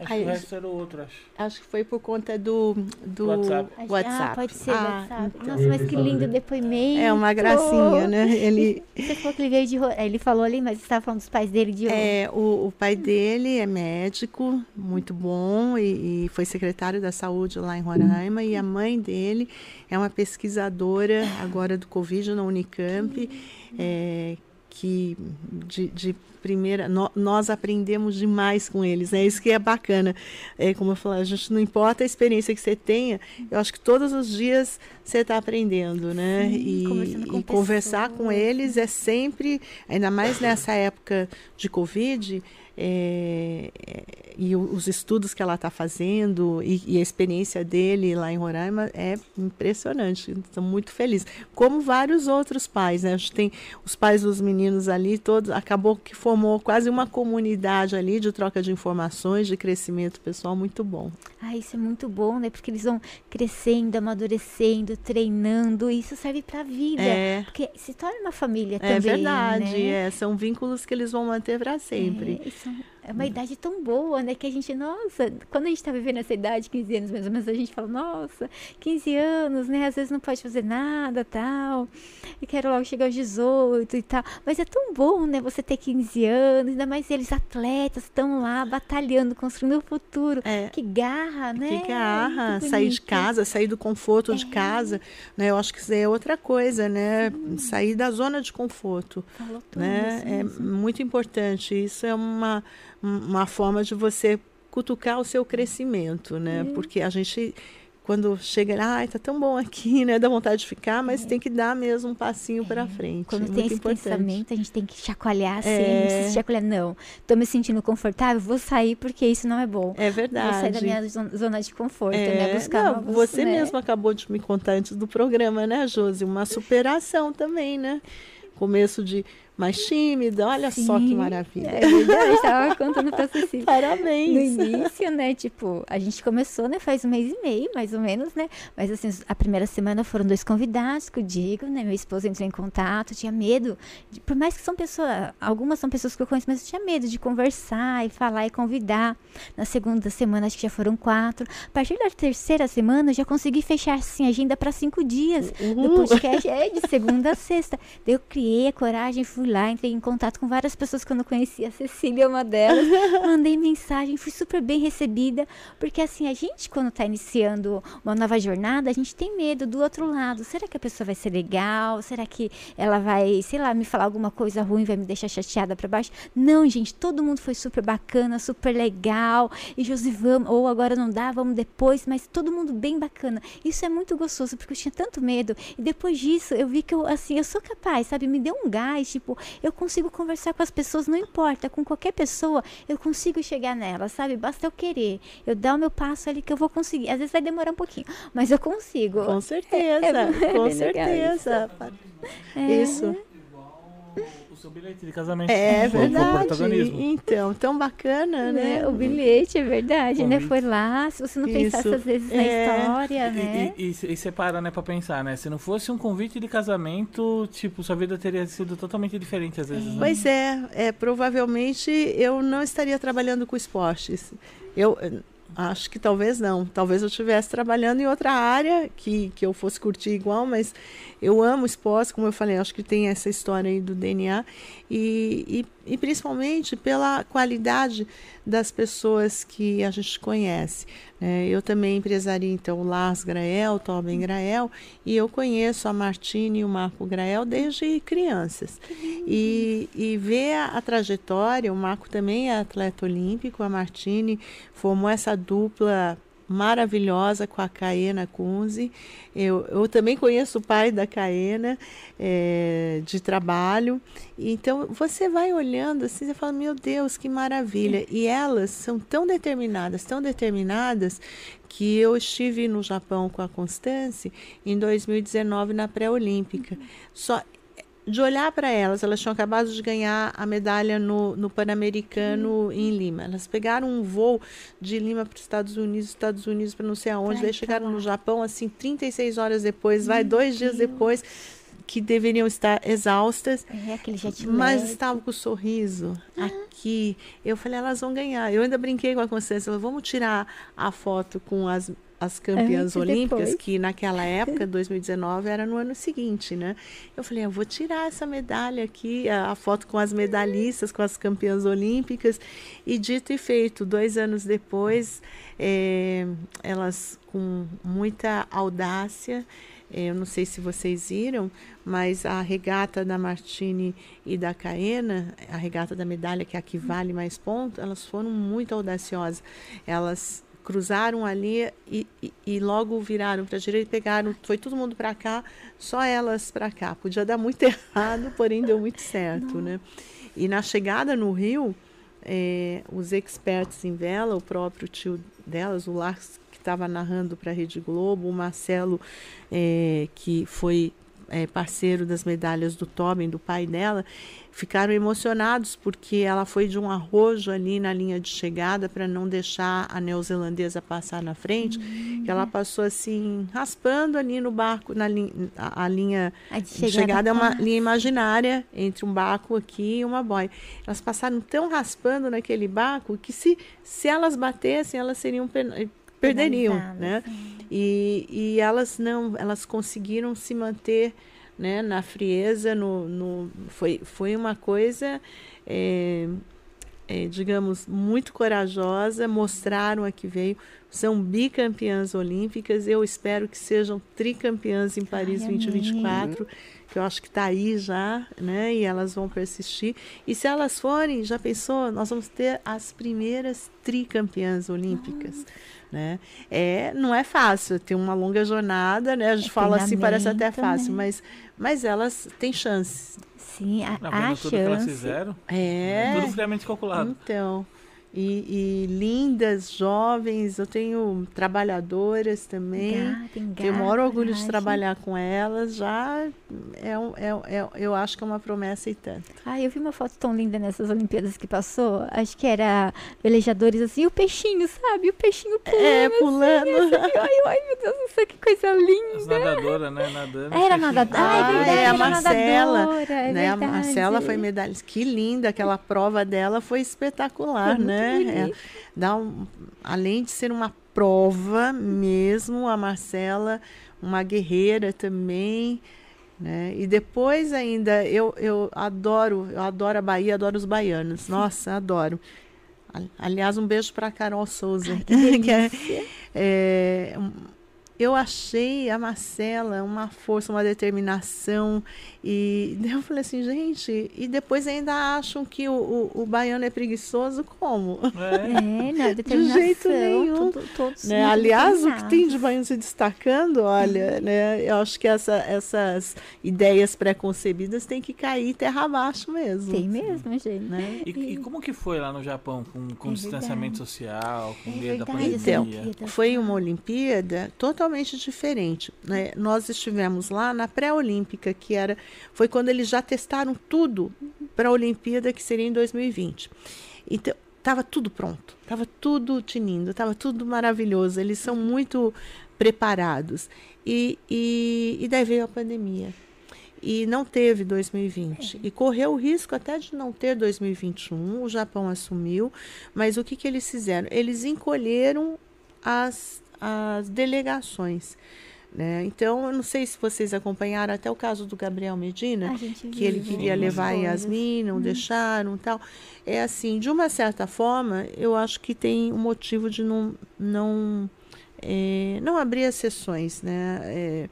Acho Aí, que o resto era outro, acho. Acho que foi por conta do, do WhatsApp. WhatsApp. Ah, pode ser Ah, WhatsApp. então. Nossa, mas que lindo depoimento. É uma gracinha, né? Ele, Você falou que ele veio de... Ele falou ali, mas você estava falando dos pais dele de... é, o, o pai dele é médico, muito bom, e, e foi secretário da saúde lá em Roraima, e a mãe dele é uma pesquisadora agora do Covid na Unicamp, é, que de, de primeira, nó- nós aprendemos demais com eles, né? Isso que é bacana. É, como eu falei, a gente não importa a experiência que você tenha, eu acho que todos os dias você está aprendendo, né? Sim, e com e conversar com eles é sempre, ainda mais nessa época de Covid, é, é, e os estudos que ela está fazendo e, e a experiência dele lá em Roraima é impressionante. Estou muito feliz. Como vários outros pais, né? A gente tem os pais dos meninos ali, todos, acabou que formou quase uma comunidade ali de troca de informações, de crescimento pessoal muito bom. Ah, isso é muito bom, né? Porque eles vão crescendo, amadurecendo, treinando. E isso serve pra vida. É. Porque se torna uma família É também, verdade, né? é, são vínculos que eles vão manter para sempre. É, isso Mm-hmm. É uma idade tão boa, né? Que a gente, nossa, quando a gente tá vivendo essa idade, 15 anos mais ou menos, a gente fala, nossa, 15 anos, né? Às vezes não pode fazer nada, tal. E quero logo chegar aos 18 e tal. Mas é tão bom, né? Você ter 15 anos, ainda mais eles atletas, estão lá batalhando, construindo o futuro. É. Que garra, né? Que garra, Muito sair de casa, sair do conforto É. de casa, né? Eu acho que isso é outra coisa, né? Sair da zona de conforto, Falou tudo, né? É mesmo. muito importante. Isso é uma, uma forma de você cutucar o seu crescimento, né? Porque a gente quando chega, ai, tá tão bom aqui, né? Dá vontade de ficar, mas tem que dar mesmo um passinho para frente. Quando é tem esse importante. pensamento, a gente tem que chacoalhar assim. É. Precisa chacoalhar, não. Tô me sentindo confortável, vou sair porque isso não é bom. É Vou sair verdade. da minha zon- zona de conforto, É, né? Buscar não, novos, você né? mesmo acabou de me contar antes do programa, né, Josi? Uma superação também, né? Começo de mais tímida, olha só que Sim, maravilha. É verdade, estava contando pra Cecília. No Parabéns. início, né, tipo, a gente começou, né, faz um mês e meio, mais ou menos, né, mas assim, a primeira semana foram dois convidados que eu digo, né, meu esposo entrou em contato, tinha medo, de- por mais que são pessoas, algumas são pessoas que eu conheço, mas eu tinha medo de conversar e falar e convidar. Na segunda semana, acho que já foram quatro. A partir da terceira semana, eu já consegui fechar, assim, agenda para cinco dias do Uhul. podcast, é, de segunda a sexta. Daí eu criei a coragem, fui lá, entrei em contato com várias pessoas que eu não conhecia. A Cecília é uma delas. Mandei mensagem, fui super bem recebida. Porque assim, a gente, quando tá iniciando uma nova jornada, a gente tem medo do outro lado. Será que a pessoa vai ser legal? Será que ela vai, sei lá, me falar alguma coisa ruim, vai me deixar chateada pra baixo? Não, gente, todo mundo foi super bacana, super legal. E Josi, vamos, ou agora não dá, vamos depois, mas todo mundo bem bacana. Isso é muito gostoso, porque eu tinha tanto medo. E depois disso, eu vi que eu, assim, eu sou capaz, sabe? Me deu um gás, tipo, eu consigo conversar com as pessoas, não importa, com qualquer pessoa, eu consigo chegar nela, sabe? Basta eu querer. Eu dar o meu passo ali que eu vou conseguir. Às vezes vai demorar um pouquinho, mas eu consigo. Com certeza, É com bem legal certeza. É. Isso. O seu bilhete de casamento. É Foi verdade. protagonismo. Então, tão bacana, né? Né? O bilhete, é verdade, né? Foi lá. Se você não pensasse às vezes na É. história, né? E, e, e, e você para, né, pra pensar, né? Se não fosse um convite de casamento, tipo, sua vida teria sido totalmente diferente às vezes, né? Pois é, é, provavelmente eu não estaria trabalhando com esportes. Eu acho que talvez não. Talvez eu estivesse trabalhando em outra área que, que eu fosse curtir igual, mas eu amo esportes, como eu falei, acho que tem essa história aí do DNA. E, e, e principalmente pela qualidade das pessoas que a gente conhece. né? Eu também empresaria, então, o Lars Grael, o Tobin Grael, e eu conheço a Martine e o Marco Grael desde crianças. E, e ver a, a trajetória, o Marco também é atleta olímpico, a Martine formou essa dupla maravilhosa com a Caena Kunze. Eu, eu também conheço o pai da Caena é, de trabalho. Então você vai olhando assim, você fala, meu Deus, que maravilha. E elas são tão determinadas, tão determinadas, que eu estive no Japão com a Constance em 2019 na pré-olímpica. Só de olhar para elas, elas tinham acabado de ganhar a medalha no, no Pan-Americano uhum. em Lima. Elas pegaram um voo de Lima para os Estados Unidos, Estados Unidos para não sei aonde, daí chegaram no Japão assim 36 horas depois, vai dois Deus. dias depois que deveriam estar exaustas, é, mas estavam com o sorriso ah. aqui. Eu falei, elas vão ganhar. Eu ainda brinquei com a Constância, vamos tirar a foto com as as campeãs olímpicas, que naquela época, 2019, era no ano seguinte, né? Eu falei, eu vou tirar essa medalha aqui, a, a, foto com as medalhistas, com as campeãs olímpicas. E dito e feito, dois anos depois, é, elas com muita audácia, é, eu não sei se vocês viram, mas a regata da Martini e da Caena, a regata da medalha, que é a que vale mais pontos, elas foram muito audaciosas. Elas cruzaram ali e, e, e logo viraram para a direita, pegaram, foi todo mundo para cá, só elas para cá. Podia dar muito errado, porém deu muito certo, Não. né? E na chegada no Rio, é, os experts em vela, o próprio tio delas, o Lars, que estava narrando para a Rede Globo, o Marcelo, é, que foi é, parceiro das medalhas do Tobin, do pai dela, ficaram emocionados porque ela foi de um arrojo ali na linha de chegada para não deixar a neozelandesa passar na frente. Uhum. Que ela passou assim, raspando ali no barco, na linha, a, a linha a de chegada, chegada é uma linha imaginária entre um barco aqui e uma boia. Elas passaram tão raspando naquele barco que se, se elas batessem, elas seriam perderiam, né? E, e elas não, elas conseguiram se manter né, na frieza, no, no, foi, foi uma coisa, é, é, digamos, muito corajosa, mostraram a que veio, são bicampeãs olímpicas, eu espero que sejam tricampeãs em Paris Ai, 2024, que eu acho que está aí já, né, e elas vão persistir, e se elas forem, já pensou, nós vamos ter as primeiras tricampeãs olímpicas, ah né? É, não é fácil, tem uma longa jornada, né? A gente é fala assim, parece até fácil, mas, mas elas têm chances. Sim, a, não, a tudo chance. que elas fizeram, é, tudo friamente calculado. Então, e, e, lindas, jovens. Eu tenho trabalhadoras também. Gata, tenho o maior orgulho de trabalhar com elas. Já é, é, é, eu acho que é uma promessa e tanto. Ah, eu vi uma foto tão linda nessas Olimpíadas que passou. Acho que era velejadores assim, e o peixinho, sabe? O peixinho pulando. É, pulando. Assim, ai, ai, meu Deus do céu, que coisa linda. As nadadoras, né? Nadando. Era nadadora. Ah, é verdade. É, a Marcela. Nadadora, é né? A Marcela foi medalhista. Que linda. Aquela prova dela foi espetacular, foi né? É, dá um, além de ser uma prova mesmo, a Marcela, uma guerreira também. Né? E depois ainda, eu, eu adoro, eu adoro a Bahia, adoro os baianos. Nossa, adoro. Aliás, um beijo para Carol Souza, Ai, que é, é eu achei a Marcela uma força, uma determinação. E eu falei assim, gente, e depois ainda acham que o, o, o baiano é preguiçoso? Como? É, não, de jeito nenhum. Todos né? Aliás, o que tem de baiano se destacando, olha, né? Eu acho que essa, essas ideias pré-concebidas têm que cair terra abaixo mesmo. Tem mesmo, gente. Né? E, e, como que foi lá no Japão, com, com é distanciamento social, com é medo da pandemia? Então, foi uma Olimpíada totalmente diferente. Né? Nós estivemos lá na pré-olímpica, que era foi quando eles já testaram tudo para a Olimpíada, que seria em 2020. Então, estava tudo pronto, estava tudo tinindo, estava tudo maravilhoso. Eles são muito preparados. E, e, e daí veio a pandemia. E não teve 2020. E correu o risco até de não ter 2021. O Japão assumiu. Mas o que, que eles fizeram? Eles encolheram as, as delegações. Né? Então, eu não sei se vocês acompanharam até o caso do Gabriel Medina, que ele queria levar a Yasmin, não hum. deixaram tal. É assim, de uma certa forma, eu acho que tem um motivo de não, não, é, não abrir as sessões. Né? É,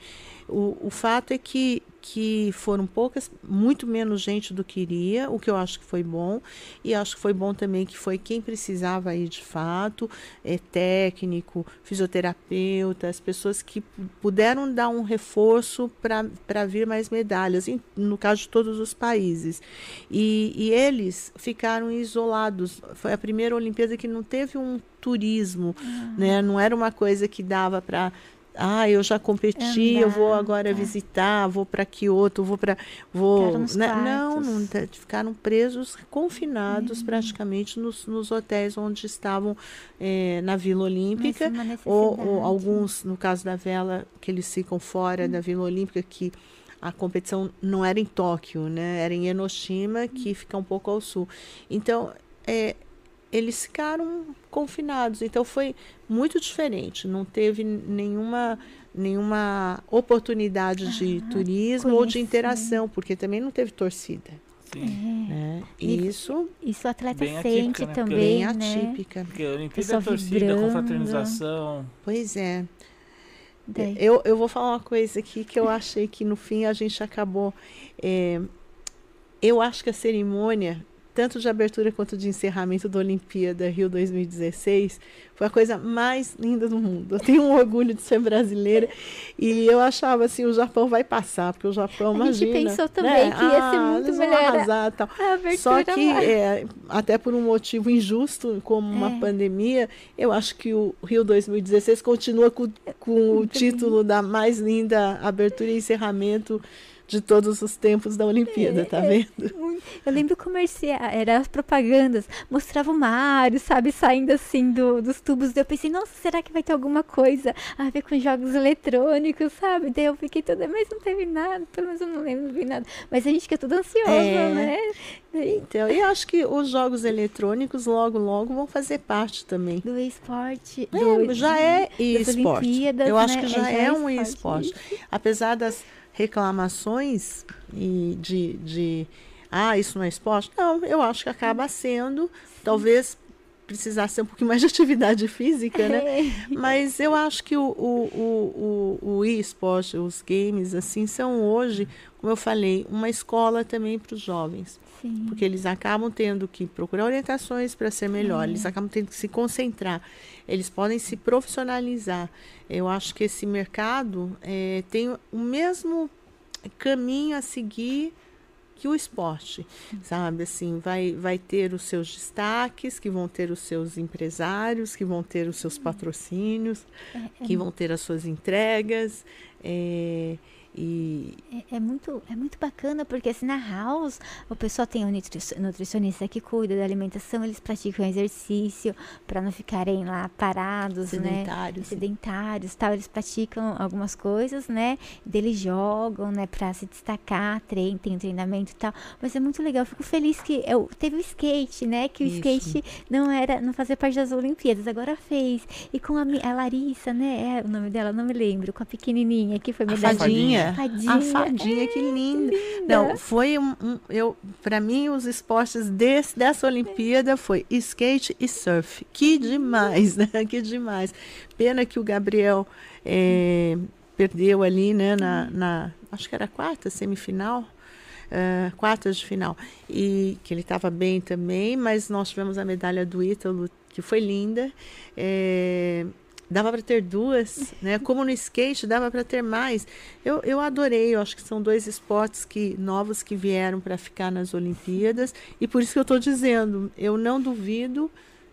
O, o fato é que que foram poucas, muito menos gente do que iria, o que eu acho que foi bom, e acho que foi bom também que foi quem precisava ir de fato, é, técnico, fisioterapeuta, as pessoas que puderam dar um reforço para vir mais medalhas, em, no caso de todos os países. E, e eles ficaram isolados. Foi a primeira Olimpíada que não teve um turismo, uhum. né? não era uma coisa que dava para ah, eu já competi, Andar, eu vou agora é. visitar, vou para Kyoto, vou para vou, né? não, não, ficaram presos, confinados uhum. praticamente nos, nos, hotéis onde estavam é, na Vila Olímpica, ou, ou, alguns, no caso da vela, que eles ficam fora uhum. da Vila Olímpica, que a competição não era em Tóquio, né? Era em Enoshima, que fica um pouco ao sul. Então, é, eles ficaram confinados. Então foi muito diferente. Não teve nenhuma nenhuma oportunidade de ah, turismo conheci. ou de interação, porque também não teve torcida. Sim. Né? E isso, isso o atleta bem sente atípica, né? também, bem né? atípica. Porque a Olimpíada é torcida, vibrando. confraternização. Pois é. Eu, eu vou falar uma coisa aqui que eu achei que no fim a gente acabou. É, eu acho que a cerimônia tanto de abertura quanto de encerramento da Olimpíada Rio 2016, foi a coisa mais linda do mundo. Eu tenho um orgulho de ser brasileira e eu achava assim, o Japão vai passar, porque o Japão, a imagina... A gente pensou também né? que ia ser ah, muito melhor arrasar, tal. Só que, é, até por um motivo injusto, como uma é. pandemia, eu acho que o Rio 2016 continua com, com o título da mais linda abertura e encerramento de todos os tempos da Olimpíada, tá é, vendo? Eu lembro comercial, era as propagandas, mostrava o Mario, sabe, saindo assim do, dos tubos. Daí eu pensei, nossa, será que vai ter alguma coisa a ver com jogos eletrônicos, sabe? Daí eu fiquei toda, mas não teve nada, pelo menos eu não lembro, não vi nada. Mas a gente fica tudo ansioso, é. né? Então, eu acho que os jogos eletrônicos logo, logo vão fazer parte também. Do esporte. É, do, já é esporte. Eu acho né? que já é, é um esporte. Apesar das reclamações e de, de ah, isso não é esporte? Não, eu acho que acaba sendo, talvez precisasse ser um pouquinho mais de atividade física, né? Mas eu acho que o, o, o, o, e-sport, os games, assim, são hoje, como eu falei, uma escola também para os jovens. Sim. Porque eles acabam tendo que procurar orientações para ser melhor, é. eles acabam tendo que se concentrar, eles podem se profissionalizar. Eu acho que esse mercado é, tem o mesmo caminho a seguir que o esporte, sabe? Assim, vai, vai ter os seus destaques, que vão ter os seus empresários, que vão ter os seus patrocínios, é, é. que vão ter as suas entregas. É, e é, é, muito, é muito bacana, porque assim, na house, o pessoal tem um nutricionista que cuida da alimentação, eles praticam exercício para não ficarem lá parados, né? sedentários, né? Sedentários, tal. Eles praticam algumas coisas, né? Eles jogam, né? Para se destacar, trein, tem um treinamento e tal. Mas é muito legal, eu fico feliz que eu, teve o skate, né? Que o Isso. skate não era, não fazia parte das Olimpíadas, agora fez. E com a, a Larissa, né? É o nome dela, não me lembro, com a pequenininha que foi medalhinha. Fadinha. A fadinha, é, que linda. linda. Não, foi um, um eu para mim os esportes desse, dessa Olimpíada foi skate e surf. Que demais, né? Que demais. Pena que o Gabriel é, perdeu ali, né, na, na acho que era a quarta semifinal. Uh, quartas de final e que ele estava bem também, mas nós tivemos a medalha do Ítalo que foi linda. É, dava para ter duas, né? Como no skate dava para ter mais. Eu, eu adorei, eu acho que são dois esportes que novos que vieram para ficar nas Olimpíadas e por isso que eu estou dizendo, eu não duvido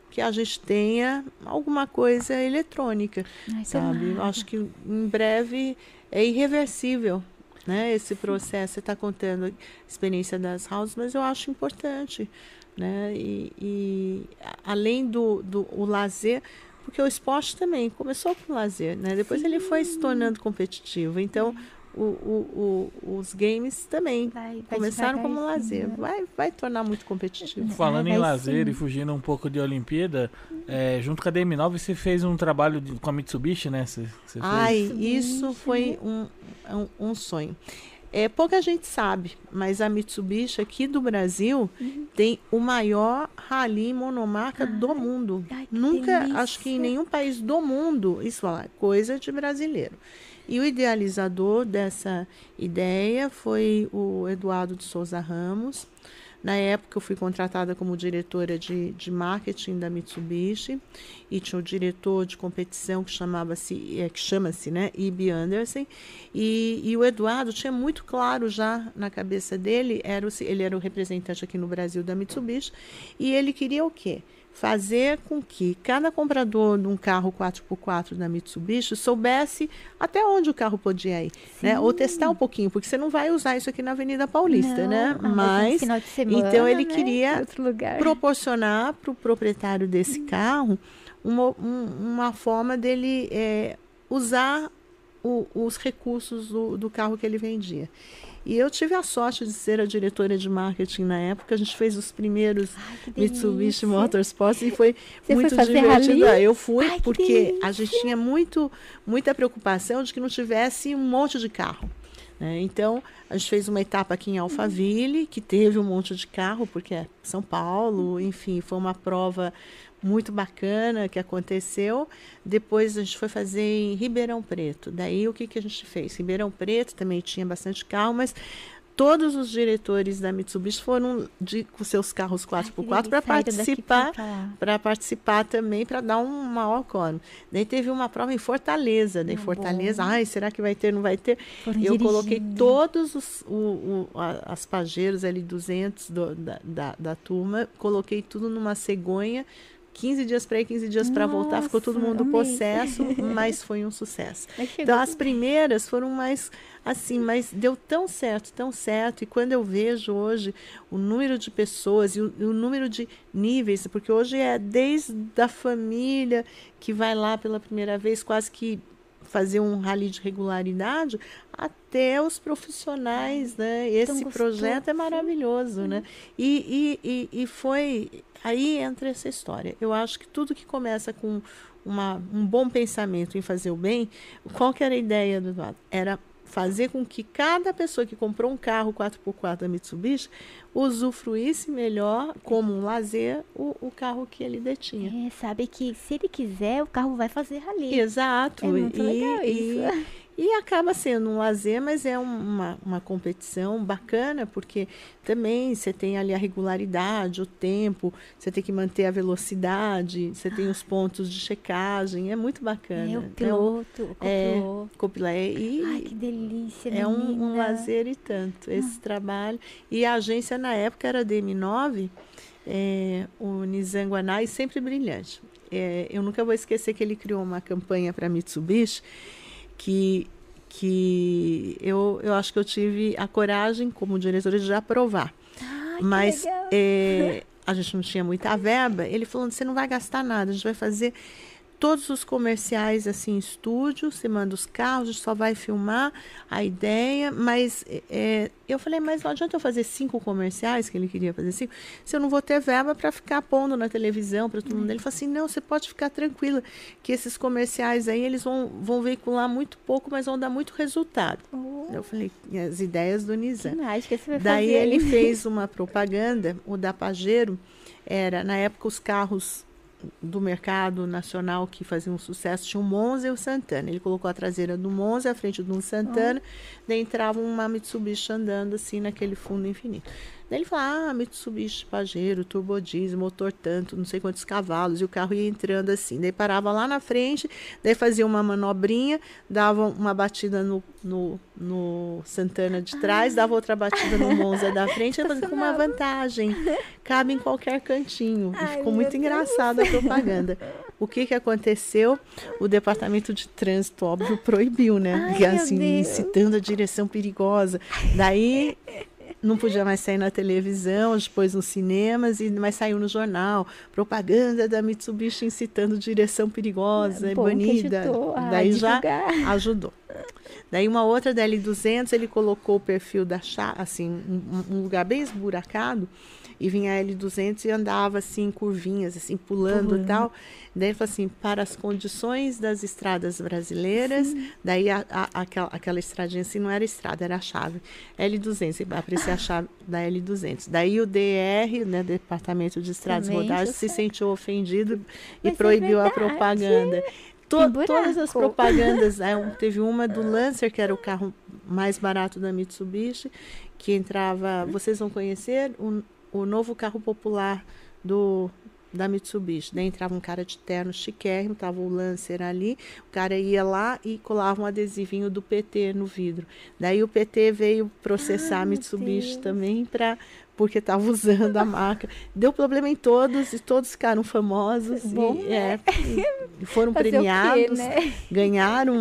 que a gente tenha alguma coisa eletrônica, Ai, sabe? Acho que em breve é irreversível. Né, esse processo, você está contando a experiência das houses, mas eu acho importante. Né? E, e além do, do o lazer, porque o esporte também começou com lazer, né? Depois Sim. ele foi se tornando competitivo. Então, o, o, o, os games também vai, vai começaram como lazer. Né? Vai, vai tornar muito competitivo. Falando em lazer sim. e fugindo um pouco de Olimpíada, é, junto com a DM9 você fez um trabalho de, com a Mitsubishi, né? Você, você Ai, isso foi um, um, um sonho. É, pouca gente sabe, mas a Mitsubishi aqui do Brasil uhum. tem o maior rally monomarca do mundo. Ai, Nunca, delícia. acho que em nenhum país do mundo, isso é coisa de brasileiro. E o idealizador dessa ideia foi o Eduardo de Souza Ramos. Na época, eu fui contratada como diretora de, de marketing da Mitsubishi e tinha o diretor de competição que chamava-se, é, que chama-se, né, Ibi Anderson. E, e, o Eduardo tinha muito claro já na cabeça dele, era o, ele era o representante aqui no Brasil da Mitsubishi, e ele queria o quê? Fazer com que cada comprador de um carro 4x4 da Mitsubishi soubesse até onde o carro podia ir, né? Ou testar um pouquinho, porque você não vai usar isso aqui na Avenida Paulista, não, né? Mas, mas semana, então ele né? queria proporcionar para o proprietário desse hum. carro uma, uma forma dele é, usar o, os recursos do, do carro que ele vendia. E eu tive a sorte de ser a diretora de marketing na época. A gente fez os primeiros Ai, Mitsubishi Motorsports e foi Você muito foi divertido. Eu fui Ai, porque a gente tinha muito, muita preocupação de que não tivesse um monte de carro. Né? Então, a gente fez uma etapa aqui em Alphaville, que teve um monte de carro, porque é São Paulo, enfim, foi uma prova muito bacana que aconteceu. Depois a gente foi fazer em Ribeirão Preto. Daí o que, que a gente fez? Ribeirão Preto também tinha bastante carro, mas todos os diretores da Mitsubishi foram de, com seus carros 4x4 para participar, para participar também, para dar um maior quórum. Daí teve uma prova em Fortaleza, daí Fortaleza, bom. ai, será que vai ter, não vai ter? Foram Eu dirigindo. coloquei todos os o, o, as pageiros L200 do, da, da, da turma, coloquei tudo numa cegonha, 15 dias para ir, 15 dias para voltar, ficou todo mundo possesso, mas foi um sucesso. Então as primeiras foram mais assim, mas deu tão certo, tão certo. E quando eu vejo hoje o número de pessoas e o, o número de níveis, porque hoje é desde a família que vai lá pela primeira vez, quase que fazer um rally de regularidade até os profissionais, né? Esse projeto é maravilhoso, né? E, e, e, e foi aí entra essa história. Eu acho que tudo que começa com uma, um bom pensamento em fazer o bem, qual que era a ideia do Eduardo? Era fazer com que cada pessoa que comprou um carro 4x4 da Mitsubishi usufruísse melhor, como um lazer, o, o carro que ele detinha. É, sabe que se ele quiser, o carro vai fazer rali. Exato. É muito e, legal isso. E, e acaba sendo um lazer, mas é uma, uma competição bacana, porque também você tem ali a regularidade, o tempo, você tem que manter a velocidade, você tem os pontos de checagem, é muito bacana. É o piloto, então, o copiloto. É, e Ai, que delícia, É um, um, lazer e tanto, esse ah. trabalho. E a agência, na época, era DM9, é, o Nizanguanai, sempre brilhante. É, eu nunca vou esquecer que ele criou uma campanha para Mitsubishi, que, que eu, eu acho que eu tive a coragem, como diretora, de aprovar. Ah, Mas é, a gente não tinha muita verba. Ele falou: você não vai gastar nada, a gente vai fazer todos os comerciais assim, estúdio, você manda os carros, só vai filmar a ideia, mas é, eu falei, mas não adianta eu fazer cinco comerciais, que ele queria fazer cinco, se eu não vou ter verba para ficar pondo na televisão para todo mundo. Ele falou assim, não, você pode ficar tranquila, que esses comerciais aí, eles vão, vão veicular muito pouco, mas vão dar muito resultado. Oh. Eu falei, as ideias do Nizam. Daí fazer? ele fez uma propaganda, o da Pajero, era, na época, os carros do mercado nacional que faziam um sucesso tinha o Monza e o Santana. Ele colocou a traseira do Monza à frente do Santana, oh. daí entrava uma Mitsubishi andando assim naquele fundo infinito. Daí ele falou: ah, Mitsubishi Pajero, turbodiesel, motor tanto, não sei quantos cavalos, e o carro ia entrando assim. Daí parava lá na frente, daí fazia uma manobrinha, dava uma batida no, no, no Santana de trás, ah. dava outra batida no Monza da frente, com uma vantagem. Cabe em qualquer cantinho. Ai, ficou muito engraçada a propaganda. O que, que aconteceu? O departamento de trânsito, óbvio, proibiu, né? Ai, assim, incitando a direção perigosa. Daí não podia mais sair na televisão, depois nos cinemas, e mas saiu no jornal. Propaganda da Mitsubishi incitando direção perigosa e banida. Daí já ajudou. Daí uma outra da L200, ele colocou o perfil da chave, assim, um, um lugar bem esburacado, e vinha a L200 e andava assim, curvinhas, assim, pulando e tal. Daí ele falou assim, para as condições das estradas brasileiras, Sim. daí a, a, aquela, aquela estradinha assim não era estrada, era a chave. L200, aparecia a chave da L200. Daí o DR, né, Departamento de Estradas Rodagens, se sentiu ofendido Mas e é proibiu é a propaganda to, todas as propagandas. é, um- teve uma do Lancer, que era o carro mais barato da Mitsubishi, que entrava. Vocês vão conhecer o, o novo carro popular do da Mitsubishi. Daí entrava um cara de terno chiquérrimo, tava o Lancer ali, o cara ia lá e colava um adesivinho do PT no vidro. Daí o PT veio processar a meu Mitsubishi também para porque estava usando a marca. Deu problema em todos e todos ficaram famosos Bom, e, é, e foram Fazer o quê, premiados, né? ganharam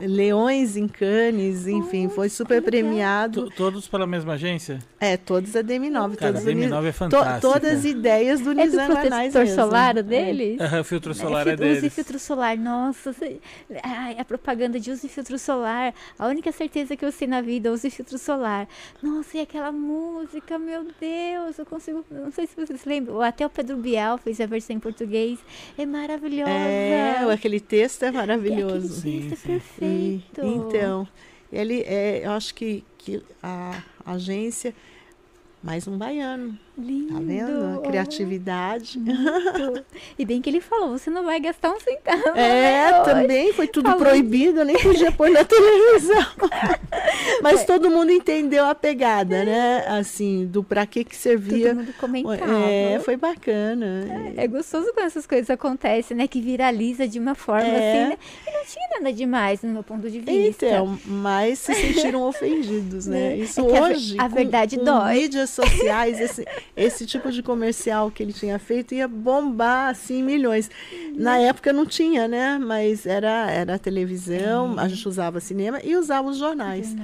leões em Cannes, enfim, foi super premiado. To- Todos pela mesma agência? É, todos a DM9, Cara, a todos uni- DM9 é to- fantástica. todas as ideias do É Nizam protetor mesmo. solar o É. deles? Aham, filtro solar É, é, Use deles. filtro solar, nossa. Ai, a propaganda de use filtro solar. A única certeza que eu sei na vida, use filtro solar. Nossa, e aquela música, meu Deus, eu consigo. Não sei se vocês lembram. Até o Pedro Bial fez a versão em português. É maravilhosa. É, aquele texto é maravilhoso. Aquele texto é Sim, sim. E- perfeito. então, ele é, eu acho que, que a agência mais um baiano, Lindo. tá vendo? A criatividade. Muito. E bem que ele falou, você não vai gastar um centavo. É, né, também foi tudo Falou. proibido, eu nem podia pôr na televisão. Mas todo mundo entendeu a pegada, né? Assim, do pra que que servia. Todo mundo comentava. É, foi bacana. É gostoso quando essas coisas acontecem, né? Que viraliza de uma forma É. assim, né? E não tinha nada demais no meu ponto de vista. Então, mas se sentiram ofendidos, né? É. Isso É a hoje, a com- verdade com dói. mídias sociais, esse, esse tipo de comercial que ele tinha feito ia bombar, assim, milhões. Na época não tinha, né? Mas era, era a televisão, a gente usava cinema e usava os jornais.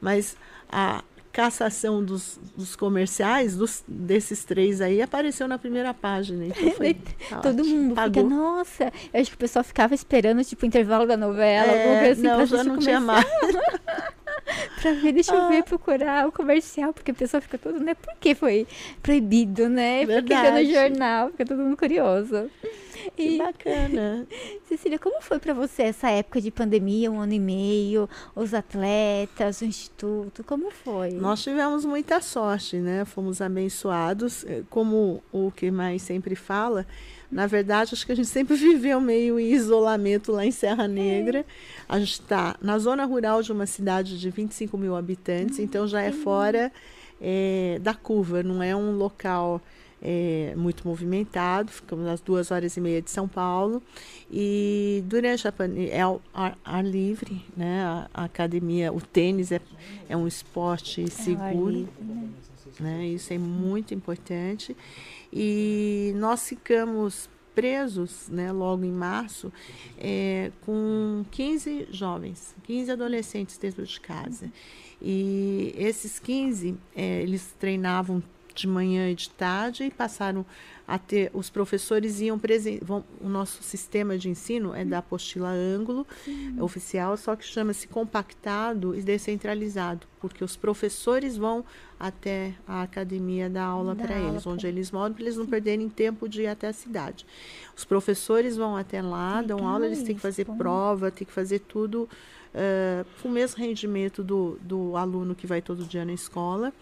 Mas a cassação dos, dos comerciais, dos, desses três aí, apareceu na primeira página. Então foi, tá Todo ótimo. mundo Pagou. fica, nossa. Eu acho que o pessoal ficava esperando, tipo, o intervalo da novela, alguma É, coisa assim, não, já não tinha começar mais. pra ver, deixa eu Ah. ver, procurar o comercial, porque o pessoal fica todo, né? Por que foi proibido, né? Porque deu no jornal, fica todo mundo curioso. Que E, bacana. Cecília, como foi pra você essa época de pandemia, um ano e meio, os atletas, o instituto, como foi? Nós tivemos muita sorte, né? Fomos abençoados. Eh, Como o que mais sempre fala, na verdade, acho que a gente sempre viveu meio em isolamento lá em Serra Negra. A gente está na zona rural de uma cidade de 25 mil habitantes, então já é fora eh, da curva, não é um local eh, muito movimentado. Ficamos às duas horas e meia de São Paulo. E durante a pandemia, é ao ar, ar livre, né? A, a academia, o tênis é, é um esporte É, seguro né? né? Isso é muito importante. E nós ficamos presos, né, logo em março, é, com 15 jovens, 15 adolescentes dentro de casa. E esses 15, é, eles treinavam de manhã e de tarde e passaram a ter, os professores iam presen vão, o nosso sistema de ensino é da apostila ângulo oficial, só que chama-se compactado e descentralizado, porque os professores vão até a academia dar aula para eles, pra onde eles moram, para eles não perderem tempo de ir até a cidade. Os professores vão até lá, dão aula, eles têm que fazer isso. prova, têm que fazer tudo eh, com o mesmo rendimento do, do aluno que vai todo dia na escola.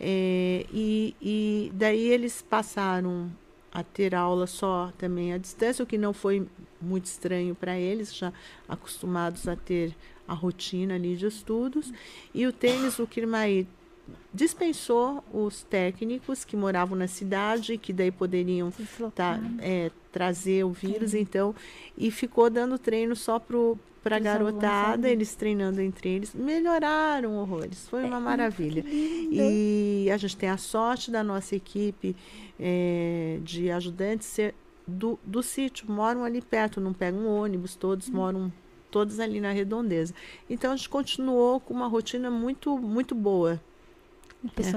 Eh, e, e daí eles passaram a ter aula só também à distância, o que não foi muito estranho para eles, já acostumados a ter a rotina ali de estudos. E o tênis, o Kirmaí dispensou os técnicos que moravam na cidade, que daí poderiam deslocar. tá, é, trazer o vírus, então, e ficou dando treino só para a Pros alunos garotada, eles treinando entre eles, melhoraram horrores, foi uma maravilha. lindo. E a gente tem a sorte da nossa equipe é, de ajudantes ser do, do sítio, moram ali perto, não pegam um ônibus, todos Hum. moram todos ali na redondeza. Então a gente continuou com uma rotina muito muito boa.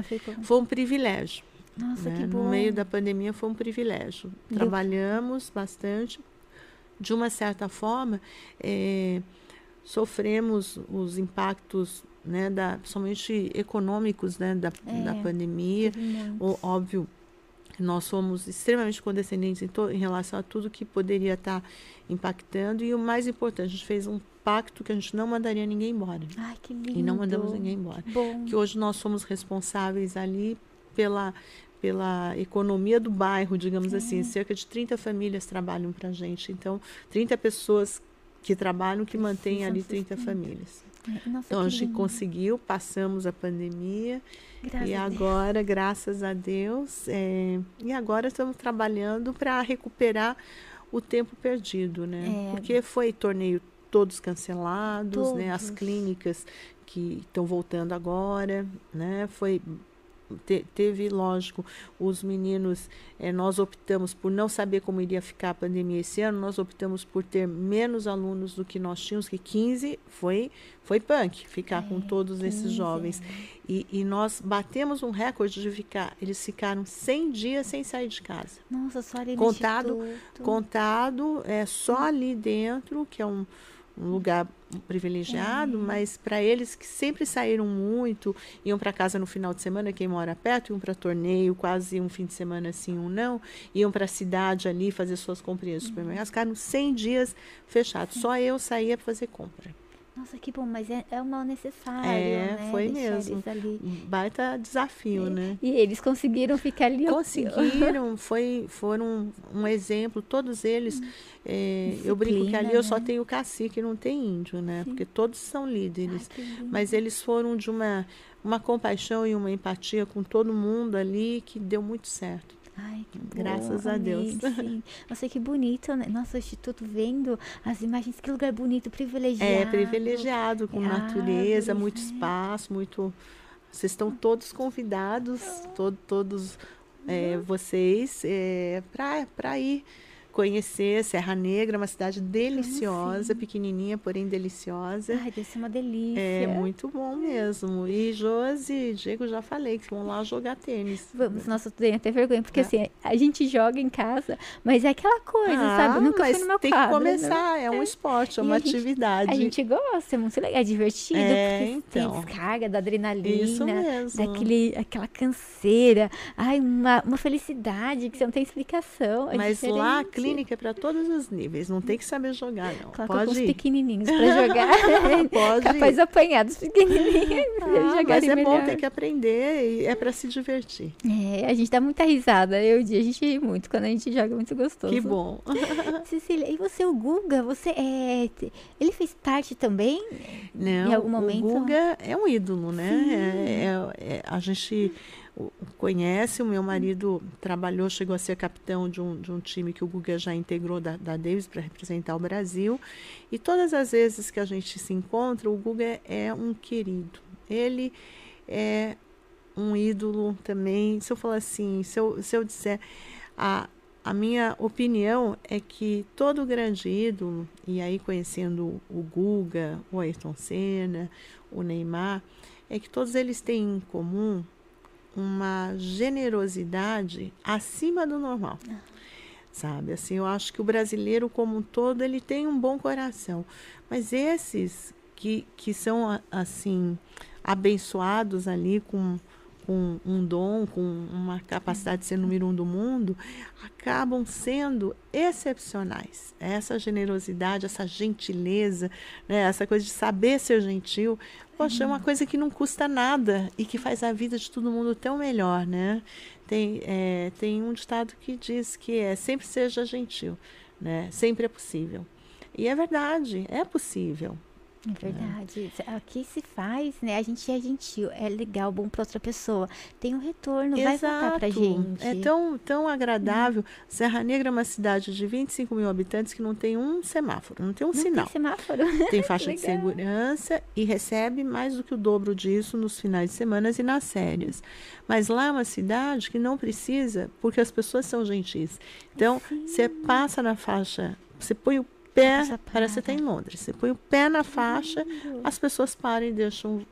Ficou. Foi um privilégio. Nossa, né? que bom. No meio da pandemia foi um privilégio. Deu- Trabalhamos bastante. De uma certa forma, eh, sofremos os impactos, né, da, somente econômicos, né, da, da É, pandemia. Teve muito. O, óbvio, nós somos extremamente condescendentes em, to- em relação a tudo que poderia estar impactando. E o mais importante, a gente fez um pacto que a gente não mandaria ninguém embora. Ai, que lindo. E não mandamos ninguém embora Bom. que hoje nós somos responsáveis ali pela, pela economia do bairro, digamos assim. Cerca de 30 famílias trabalham para a gente. Então, 30 pessoas que trabalham, que mantêm Precisam ali 30 sustentar. famílias. É, Nossa, Então a gente lindo. conseguiu, passamos a pandemia Graças e agora, graças a Deus, é, e agora estamos trabalhando para recuperar o tempo perdido, né? É. Porque foi torneio todos cancelados, né? As Todos. clínicas que estão voltando agora, né? Foi te- teve, lógico, os meninos, eh, nós optamos por não saber como iria ficar a pandemia esse ano, nós optamos por ter menos alunos do que nós tínhamos, que 15 foi, foi punk, ficar com É, todos esses 15, jovens. E, e nós batemos um recorde de ficar, eles ficaram 100 dias sem sair de casa. Nossa, só ali Contado-. Contado é só ali dentro, que é um, um lugar privilegiado, mas para eles que sempre saíram muito, iam para casa no final de semana, quem mora perto, iam para torneio, quase um fim de semana assim, um não, iam para a cidade ali fazer suas comprinhas no supermercado, ficaram 100 dias fechados. Só eu saía para fazer compra. Nossa, que bom, mas é, é o mal necessário, É, né? foi Deixar mesmo. ali. Baita desafio, né? E eles conseguiram ficar ali. Conseguiram, foi, foram um exemplo, todos eles. é, eu brinco que ali Disciplina, eu só né? tenho cacique, não tem índio, né? Porque todos são líderes. Ai. Mas eles foram de uma, uma compaixão e uma empatia com todo mundo ali que deu muito certo. Ai, Graças a Deus. sim. Nossa, que bonito, né? Nossa, o Instituto vendo as imagens, que lugar bonito, privilegiado. É privilegiado, com É natureza, árvores, muito né? espaço, muito. Vocês estão todos convidados, to- todos é, vocês, para ir conhecer Serra Negra, uma cidade deliciosa, pequenininha, porém deliciosa. Ai, deve ser uma delícia. É muito bom mesmo. E Josi e Diego já falei que vão lá jogar tênis. Vamos, nossa, eu tenho até vergonha, porque É. assim, a gente joga em casa, mas é aquela coisa, Ah, sabe? Eu nunca mas fui no meu tem quadro. que começar, é um esporte, é uma a gente- atividade. A gente gosta, é muito legal, é divertido, É, porque então. tem descarga da adrenalina, Isso mesmo. daquele, aquela canseira, ai, uma, uma felicidade que você não tem explicação. é Mas lá diferente. Clínica é para todos os níveis, não tem que saber jogar, não. Coloca Pode pequenininhos pra jogar. Pode Capaz apanhar dos pequenininhos Ah, mas é melhor. bom ter que aprender e é para se divertir. É, a gente dá muita risada. Eu e a gente ri muito quando a gente joga, é muito gostoso. Que bom. Cecília, e você, o Guga, você é. Ele fez parte também? Não, Em algum momento? o Guga é um ídolo, né? É- é- é- a gente conhece, o meu marido trabalhou, chegou a ser capitão de um, de um time que o Guga já integrou da, da Davis para representar o Brasil. E todas as vezes que a gente se encontra, o Guga é um querido. Ele é um ídolo também. Se eu falar assim, se eu, se eu disser. A, a minha opinião é que todo grande ídolo, e aí conhecendo o Guga, o Ayrton Senna, o Neymar, é que todos eles têm em comum uma generosidade acima do normal. Sabe, assim, eu acho que o brasileiro como um todo, ele tem um bom coração. Mas esses que, que são, assim, abençoados ali com, com um dom, com uma capacidade de ser número um do mundo, acabam sendo excepcionais. Essa generosidade, essa gentileza, né, essa coisa de saber ser gentil, poxa, é uma coisa que não custa nada e que faz a vida de todo mundo tão melhor, né? Tem, é, tem um ditado que diz que é sempre seja gentil, né? Sempre é possível. E é verdade, é possível. É verdade. Aqui se faz, né? A gente é gentil, é legal, bom pra outra pessoa. Tem um retorno, vai voltar pra gente. É tão, tão agradável. Serra Negra é uma cidade de 25 mil habitantes que não tem um semáforo, não tem um Não sinal. tem semáforo. Tem faixa de segurança e recebe mais do que o dobro disso nos finais de semana e nas férias. Mas lá é uma cidade que não precisa, porque as pessoas são gentis. Então, você passa na faixa, você põe o pé, parece que para. em Londres. Você põe o pé na faixa, as pessoas param e deixam.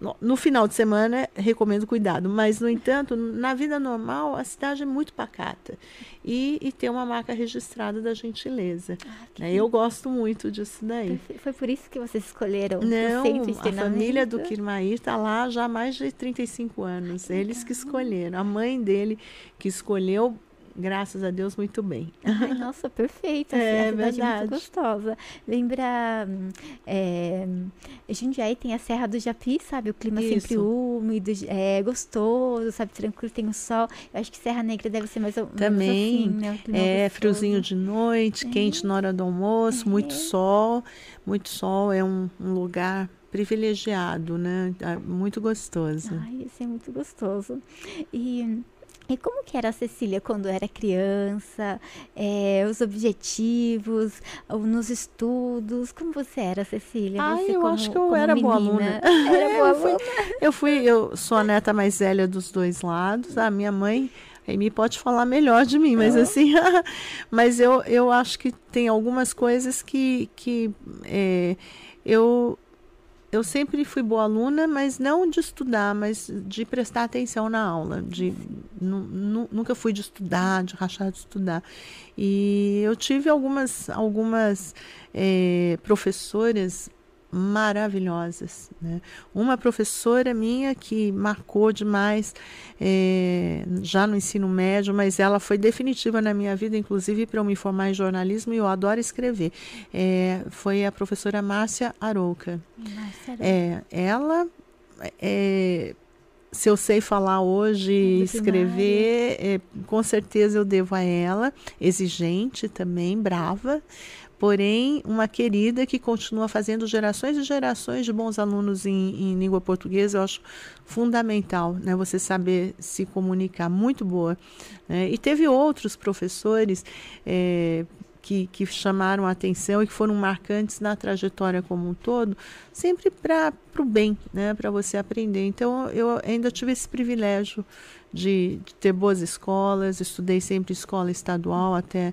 No, no final de semana, recomendo cuidado, mas, no entanto, na vida normal, a cidade é muito pacata e, e tem uma marca registrada da gentileza. Ah, né? Eu gosto muito disso daí. Foi por isso que vocês escolheram o Não, a família do? Kirmair está lá já há mais de 35 anos. Eles que escolheram. A mãe dele que escolheu graças a Deus, muito bem. Ai, nossa, perfeito. É, a cidade é verdade. muito gostosa. Lembra. hum, É, Jundiaí tem a Serra do Japi, sabe? O clima sempre Isso. úmido, é gostoso, sabe? Tranquilo, tem o sol. Eu acho que Serra Negra deve ser mais ou Também. assim, né? É gostoso. friozinho de noite, quente na hora do almoço, muito É. sol. Muito sol é um, um lugar privilegiado, né? Ah, Muito gostoso. Ai, isso é muito gostoso. E, e como que era a Cecília quando era criança? É, os objetivos, nos estudos? Como você era, Cecília? Ai, Você eu como- acho que eu era boa menina? aluna. Era boa Eu fui-. Eu fui, eu sou a neta mais velha dos dois lados. A minha mãe, a Amy pode falar melhor de mim, mas assim, mas eu, eu acho que tem algumas coisas que, que é, eu eu sempre fui boa aluna, mas não de estudar, mas de prestar atenção na aula. De, nu- nu- nunca fui de estudar, de rachar de estudar. E eu tive algumas, algumas eh, professoras maravilhosas. Né? Uma professora minha que marcou demais eh, já no ensino médio, mas ela foi definitiva na minha vida, inclusive para eu me formar em jornalismo, e eu adoro escrever. Eh, foi a professora Márcia Arouca. Era É, ela, é, se eu sei falar hoje e escrever, é, com certeza eu devo a ela. Exigente também, brava, porém uma querida que continua fazendo gerações e gerações de bons alunos em, em língua portuguesa. Eu acho fundamental, né? Você saber se comunicar, muito boa. né? E teve outros professores. é, que, que chamaram a atenção e que foram marcantes na trajetória como um todo, sempre para o bem, né, para você aprender. Então, eu ainda tive esse privilégio de, de ter boas escolas, estudei sempre escola estadual até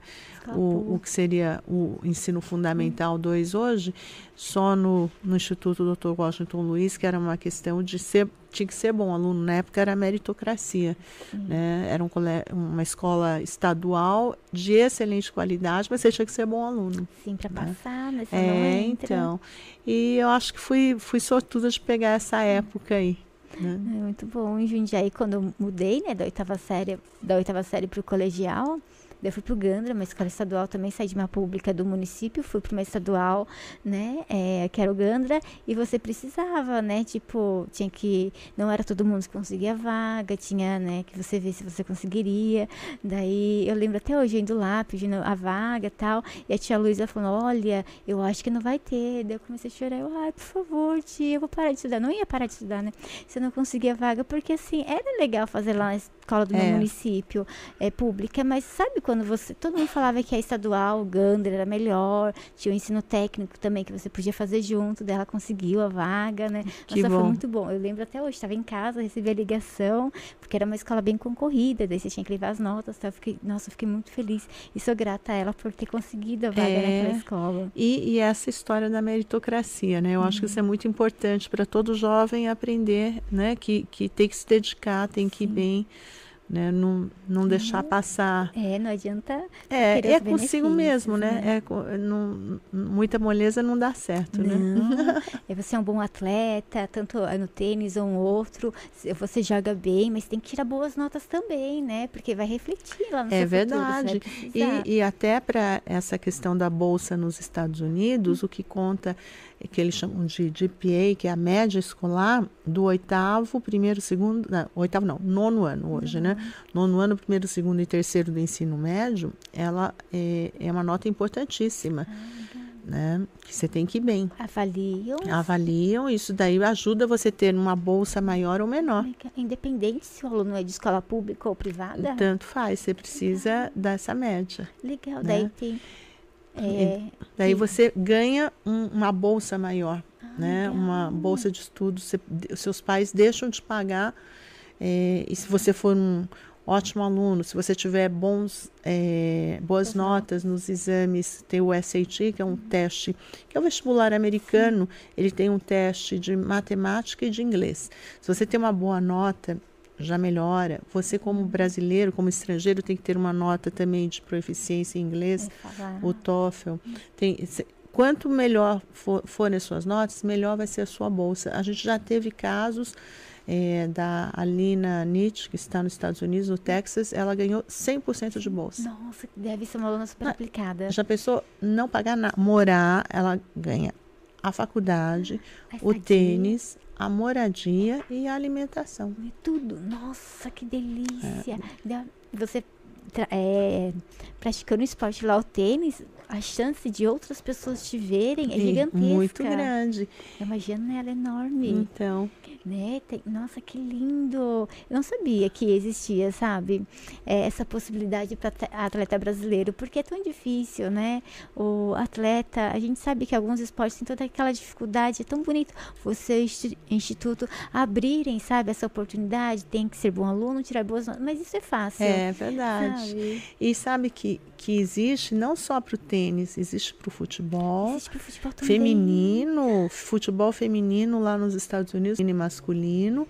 o, o que seria o ensino fundamental 2 hoje, só no, no Instituto Dr. Washington Luiz, que era uma questão de ser, tinha que ser bom aluno, na época era meritocracia, né? era um, uma escola estadual de excelente qualidade, mas você tinha que ser bom aluno. Sim, pra né? passar, mas você não É, entra. então. E eu acho que fui, fui sortuda de pegar essa época aí. Né? É muito bom. Em Jundiaí, quando eu mudei, né, da oitava série, da oitava série pro colegial, daí fui pro Gandra, uma escola estadual também, saí de uma pública do município, fui para uma estadual, né, é, que era o Gandra, e você precisava, né, tipo, tinha que, não era todo mundo que conseguia vaga, tinha, né, que você vê se você conseguiria, daí eu lembro até hoje, indo lá, pedindo a vaga e tal, e a tia Luísa falou, olha, eu acho que não vai ter, daí eu comecei a chorar, eu, ai, por favor, tia, eu vou parar de estudar, não ia parar de estudar, né, se eu não conseguia vaga, porque assim, era legal fazer lá na escola do meu É. município, é pública, mas sabe quando você, todo mundo falava que a estadual, o Gander era melhor, tinha o ensino técnico também que você podia fazer junto, dela conseguiu a vaga, né? Que Nossa, foi bom. muito bom. Eu lembro até hoje, estava em casa, recebi a ligação, porque era uma escola bem concorrida, daí você tinha que levar as notas, tá? Eu fiquei, nossa, eu fiquei muito feliz e sou grata a ela por ter conseguido a vaga É. naquela escola. E, e essa história da meritocracia, né? Eu acho que isso é muito importante para todo jovem aprender, né? Que, que tem que se dedicar, tem que ir bem, né? Não, não deixar passar. É, não adianta É, é consigo mesmo, né? né? É, não, muita moleza não dá certo, né? Não, é você é um bom atleta, tanto no tênis ou um outro, você joga bem, mas tem que tirar boas notas também, né? Porque vai refletir lá no É seu verdade. futuro. E, e até para essa questão da bolsa nos Estados Unidos, o que conta que eles chamam de GPA, que é a média escolar do oitavo, primeiro, segundo, não, oitavo não, nono ano hoje, né? Nono ano, primeiro, segundo e terceiro do ensino médio, ela é, é uma nota importantíssima, né? Que você tem que ir bem. Avaliam. Avaliam, isso daí ajuda você ter uma bolsa maior ou menor. Independente se o aluno é de escola pública ou privada. Tanto faz, você precisa dessa média. Legal, né? daí tem. É, Daí Sim. você ganha um- uma bolsa maior, né? legal. Uma bolsa de estudo. Você- os seus pais deixam de pagar. eh, e se você for um ótimo aluno, se você tiver bons, eh, boas Boas notas nos exames, tem o SAT, que é um teste, que é o vestibular americano, ele tem um teste de matemática e de inglês. Se você tem uma boa nota, já melhora. Você, como brasileiro, como estrangeiro, tem que ter uma nota também de proficiência em inglês é falar. o TOEFL. Tem, quanto melhor for, forem as suas notas, melhor vai ser a sua bolsa. A gente já teve casos é, da Alina Nietzsche, que está nos Estados Unidos, no Texas, ela ganhou 100% de bolsa. Nossa, deve ser uma aluna super aplicada. Já pensou não pagar nada, morar, ela ganha a faculdade, A o tênis, a moradia e a alimentação. e Tudo. Nossa, que delícia. É. Você é, praticando esporte lá, o tênis, a chance de outras pessoas te verem é gigantesca. Muito grande. É uma janela enorme. Então, Né? Tem- nossa, que lindo! Eu não sabia que existia, sabe? É, essa possibilidade para atleta brasileiro, porque é tão difícil, né? O atleta, a gente sabe que alguns esportes têm toda aquela dificuldade, é tão bonito você, instituto, abrirem, sabe, essa oportunidade. Tem que ser bom aluno, tirar boas notas, mas isso é fácil. é verdade. Sabe? E sabe que, que existe não só para o tênis, existe para o futebol. Existe pro futebol também. feminino, futebol feminino lá nos Estados Unidos, e masculino.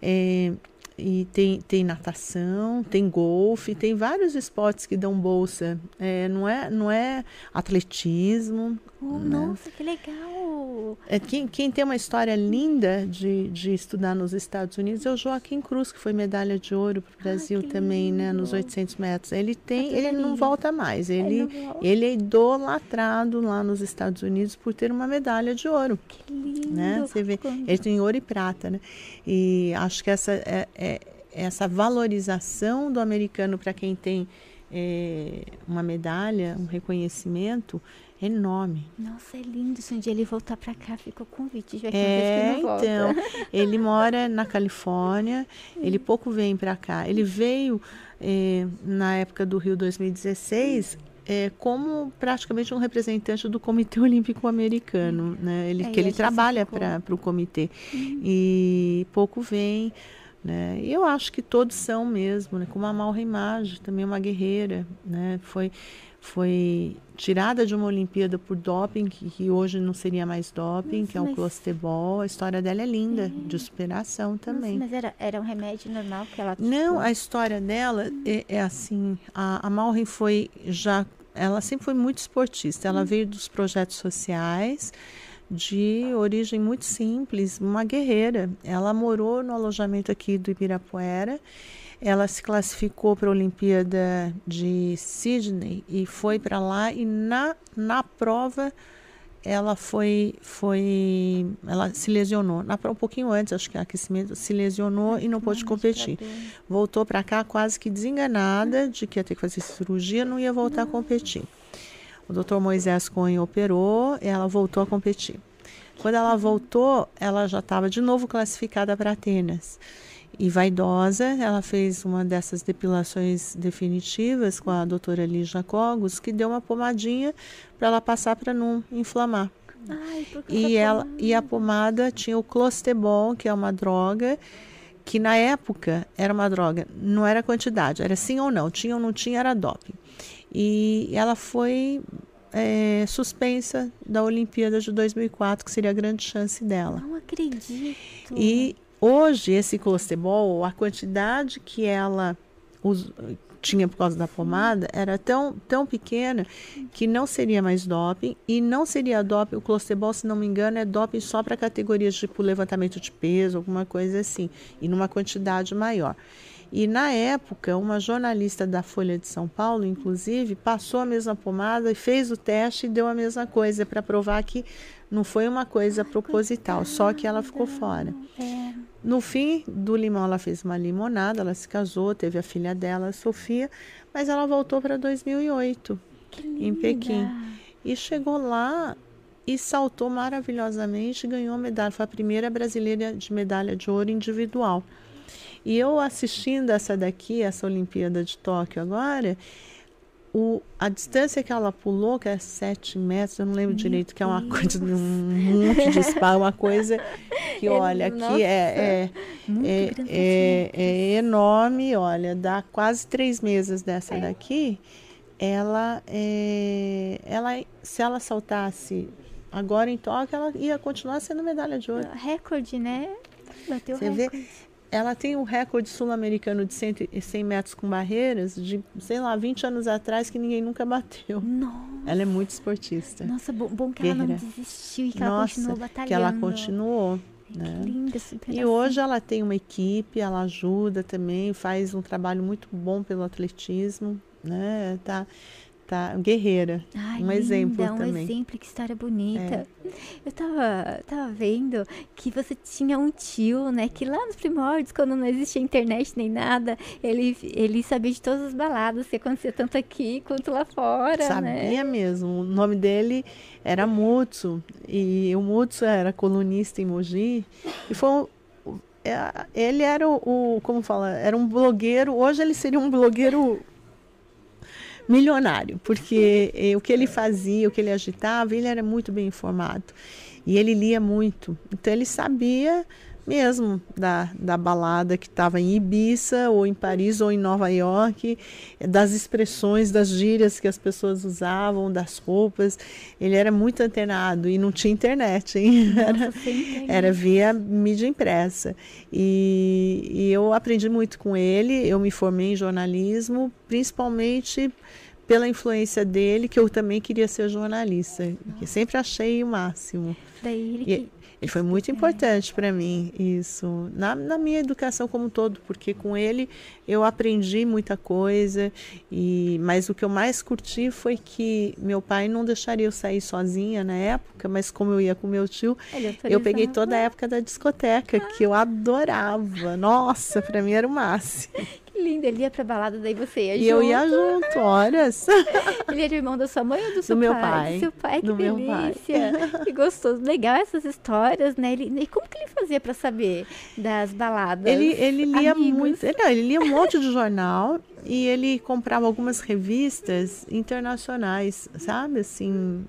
é, e tem, tem natação, tem golfe, tem vários esportes que dão bolsa. É, não, é, não é atletismo. Oh, né? Nossa, que legal! É, quem, quem tem uma história linda de, de estudar nos Estados Unidos é o Joaquim Cruz, que foi medalha de ouro para o Brasil que também, né, lindo. nos 800 metros. Ele tem, ele não volta mais. Ele Ele, volta. ele é idolatrado lá nos Estados Unidos por ter uma medalha de ouro Que lindo! né? Você vê, ele tem ouro e prata, né? E acho que essa é, é- essa valorização do americano para quem tem é, uma medalha, um reconhecimento é enorme. Nossa, é lindo. Se um dia ele voltar pra cá, fica o convite. Já que É, não volta. então, ele mora na Califórnia, ele pouco vem para cá. Ele veio é, na época do Rio 2016 é, como praticamente um representante do Comitê Olímpico Americano, né? Ele, É, que ele trabalha para o comitê e pouco vem. Né? E eu acho que todos são mesmo, né? como a Malra Image, também é uma guerreira, né? foi, foi tirada de uma Olimpíada por doping, que, que hoje não seria mais doping, Nossa, que é o clostebol. A história dela é linda, de superação Nossa, também. mas era, era um remédio normal que ela Não, a história dela é, é assim, a, a foi já, ela sempre foi muito esportista, ela veio dos projetos sociais, de origem muito simples, uma guerreira. Ela morou no alojamento aqui do Ibirapuera, ela se classificou para a Olimpíada de Sydney e foi para lá e na, na prova ela foi foi ela se lesionou. Na um pouquinho antes acho que aquecimento se lesionou e não pôde competir. voltou para cá quase que desenganada de que ia ter que fazer cirurgia não ia voltar a competir. O doutor Moisés Cohen operou ela voltou a competir. Quando ela voltou ela já estava de novo classificada para Atenas e vaidosa, ela fez uma dessas depilações definitivas com a doutora Lígia Cogos, que deu uma pomadinha para ela passar para não inflamar. Ai, E, ela, pomada? e a pomada tinha o clostebol, que é uma droga, que na época era uma droga, não era quantidade, era sim ou não, tinha ou não tinha, era doping. E ela foi é, suspensa da Olimpíada de 2004, que seria a grande chance dela. Não acredito. E hoje esse clostebol, a quantidade que ela us- tinha por causa da pomada era tão, tão pequena que não seria mais doping e não seria doping. O clostebol, se não me engano, é doping só para categorias tipo levantamento de peso, alguma coisa assim, e numa quantidade maior. E na época, uma jornalista da Folha de São Paulo, inclusive, passou a mesma pomada e fez o teste e deu a mesma coisa para provar que não foi uma coisa proposital, só que ela ficou fora. No fim do limão, ela fez uma limonada, ela se casou, teve a filha dela, a Sofia, mas ela voltou para 2008 que em. Pequim. E chegou lá e saltou maravilhosamente ganhou a medalha. Foi a primeira brasileira de medalha de ouro individual. E eu assistindo essa daqui, essa Olimpíada de Tóquio agora, o, a distância que ela pulou, que é 7 metros, eu não lembro direito, que é uma coisa de um monte de spa, uma coisa que, olha, aqui é, é, é, é, é enorme, olha, dá quase três meses dessa daqui. Ela, é, ela, se ela saltasse agora em Tóquio, ela ia continuar sendo medalha de ouro. Recorde, né? Bateu Você vê? Ela tem um recorde sul-americano de 100, e 100 metros com barreiras de, sei lá, 20 anos atrás que ninguém nunca bateu. Nossa, Ela é muito esportista. nossa bom, bom que ela não Guerreira. desistiu e que ela Nossa, continuou batalhando. que ela continuou. Né? Que linda E hoje ela tem uma equipe, ela ajuda também, faz um trabalho muito bom pelo atletismo, né? Tá, tá guerreira. Ai, um exemplo linda, um também. exemplo, que história bonita. Eu tava, tava vendo que você tinha um tio, né? Que lá nos primórdios, quando não existia internet nem nada, ele, ele sabia de todas as baladas, que acontecia tanto aqui quanto lá fora, Sabia né? mesmo. O nome dele era Mutsu. E o Mutsu era colunista em Mogi. E foi um- é, ele era o, o- como fala, era um blogueiro. Hoje ele seria um blogueiro milionário, porque eh, o que ele fazia, o que ele agitava, ele era muito bem informado. E ele lia muito. Então ele sabia mesmo da, da balada que estava em Ibiza, ou em Paris, ou em Nova York, das expressões, das gírias que as pessoas usavam, das roupas. Ele era muito antenado e não tinha internet, hein? Nossa, internet. Era via mídia impressa. E, e eu aprendi muito com ele. Eu me formei em jornalismo, principalmente pela influência dele, que eu também queria ser jornalista. Que sempre achei o máximo. Daí ele E- Ele foi muito importante para mim, isso, na, na minha educação como um todo, porque com ele eu aprendi muita coisa, e mas o que eu mais curti foi que meu pai não deixaria eu sair sozinha na época, mas como eu ia com meu tio, ele eu peguei toda a época da discoteca, que eu adorava. Nossa, para mim era o máximo. Que lindo, ele ia pra balada, daí você ia E eu ia junto. junto, horas. Ele era irmão da sua mãe ou do seu meu pai? pai. Do seu pai, que Do meu pai. delícia. Que gostoso. Legal essas histórias, né? Ele, e como que ele fazia pra saber das baladas? Ele, ele lia Amigos. muito. Ele, ele lia um monte de jornal e ele comprava algumas revistas internacionais, sabe? Assim,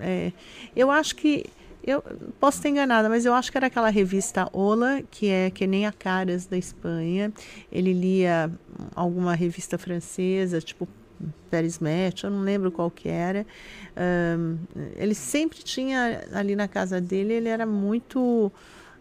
é, eu acho que. Eu posso estar enganada, mas eu acho que era aquela revista Ola, que é que nem a Caras da Espanha. Ele lia alguma revista francesa, tipo Paris Match, eu não lembro qual que era. Ahn, ele sempre tinha ali na casa dele, ele era muito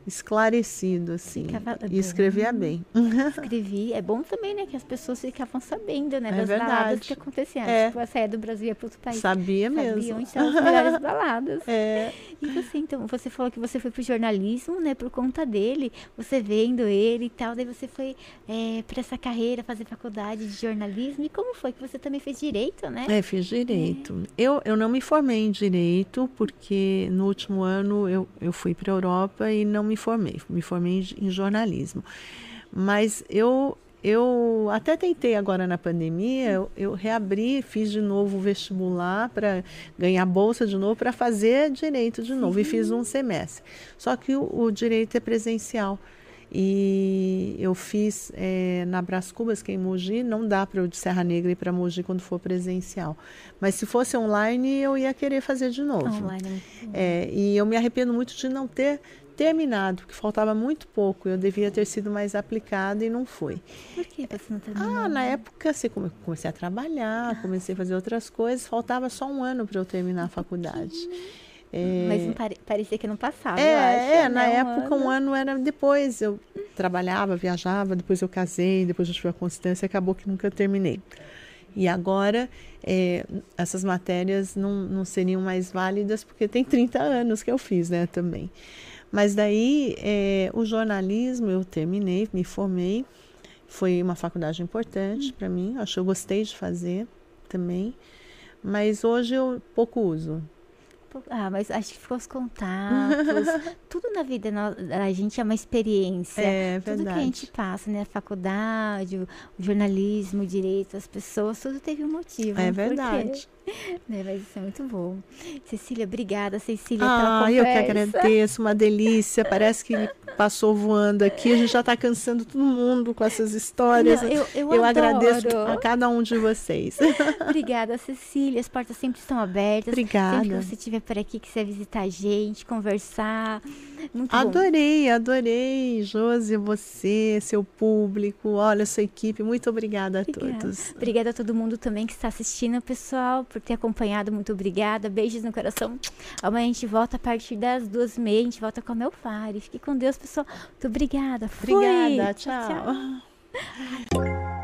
esclarecido, assim, Ficava e escrevia bem. Escrevi. É bom também, né? Que as pessoas ficavam sabendo, né? É das baladas verdade. que aconteciam. É. Tipo, a saia do Brasil ia para outro país. Sabia Sabia mesmo. onde estavam as melhores baladas. É, E você, então, você falou que você foi pro jornalismo, né? Por conta dele, você vendo ele e tal. Daí você foi é, para essa carreira, fazer faculdade de jornalismo. E como foi que você também fez direito, né? é, fiz direito. Eu, eu não me formei em direito, porque no último ano eu, eu fui para a Europa e não me formei. Me formei em, em jornalismo. Mas eu, eu até tentei agora na pandemia, eu, eu reabri, fiz de novo o vestibular para ganhar bolsa de novo, para fazer direito de novo. E fiz um semestre. Só que o, o direito é presencial. E eu fiz eh, na Brás Cubas, que é em Mogi, não dá para eu de Serra Negra ir para Mogi quando for presencial. Mas se fosse online, eu ia querer fazer de novo. Online. é. É, e eu me arrependo muito de não ter terminado, porque faltava muito pouco. Eu devia ter sido mais aplicada e não foi. Por que você não terminou? Ah, na época, assim, comecei a trabalhar, comecei a fazer outras coisas, faltava só um ano para eu terminar a faculdade. É, Mas pare- parecia que não passava, é, acho, é, na né, época ano. um ano era depois. Eu trabalhava, viajava, depois eu casei, depois eu tive a constância, acabou que nunca terminei. E agora é, essas matérias não, não seriam mais válidas porque tem 30 anos que eu fiz, né, também. Mas daí é, o jornalismo eu terminei, me formei, foi uma faculdade importante para mim, acho que eu gostei de fazer também, mas hoje eu pouco uso. Ah, mas acho que ficou os contatos. tudo na vida da gente é uma experiência. É Tudo que a verdade. gente passa, né? A faculdade, o, jornalismo, o direito, as pessoas, tudo teve um motivo. É verdade. né? Mas isso é muito bom. Cecília, obrigada, Cecília, Ah, eu que agradeço, uma delícia. Parece que passou voando aqui. A gente já está cansando todo mundo com essas histórias. Não, eu, eu, agradeço adoro. a cada um de vocês. Obrigada, Cecília. As portas sempre estão abertas. Sempre que Obrigada. você estiver por aqui, quiser visitar a gente, conversar. Muito bom. Adorei, adorei, Josi, você, seu público, olha, sua equipe. Muito obrigada a Obrigada. todos. Obrigada a todo mundo também que está assistindo, pessoal, por ter acompanhado. Muito obrigada. Beijos no coração. Amanhã a gente volta a partir das duas e meia. A gente volta com a Melfari. Fique com Deus, pessoal. Muito obrigada. Fui. Obrigada, tchau. tchau.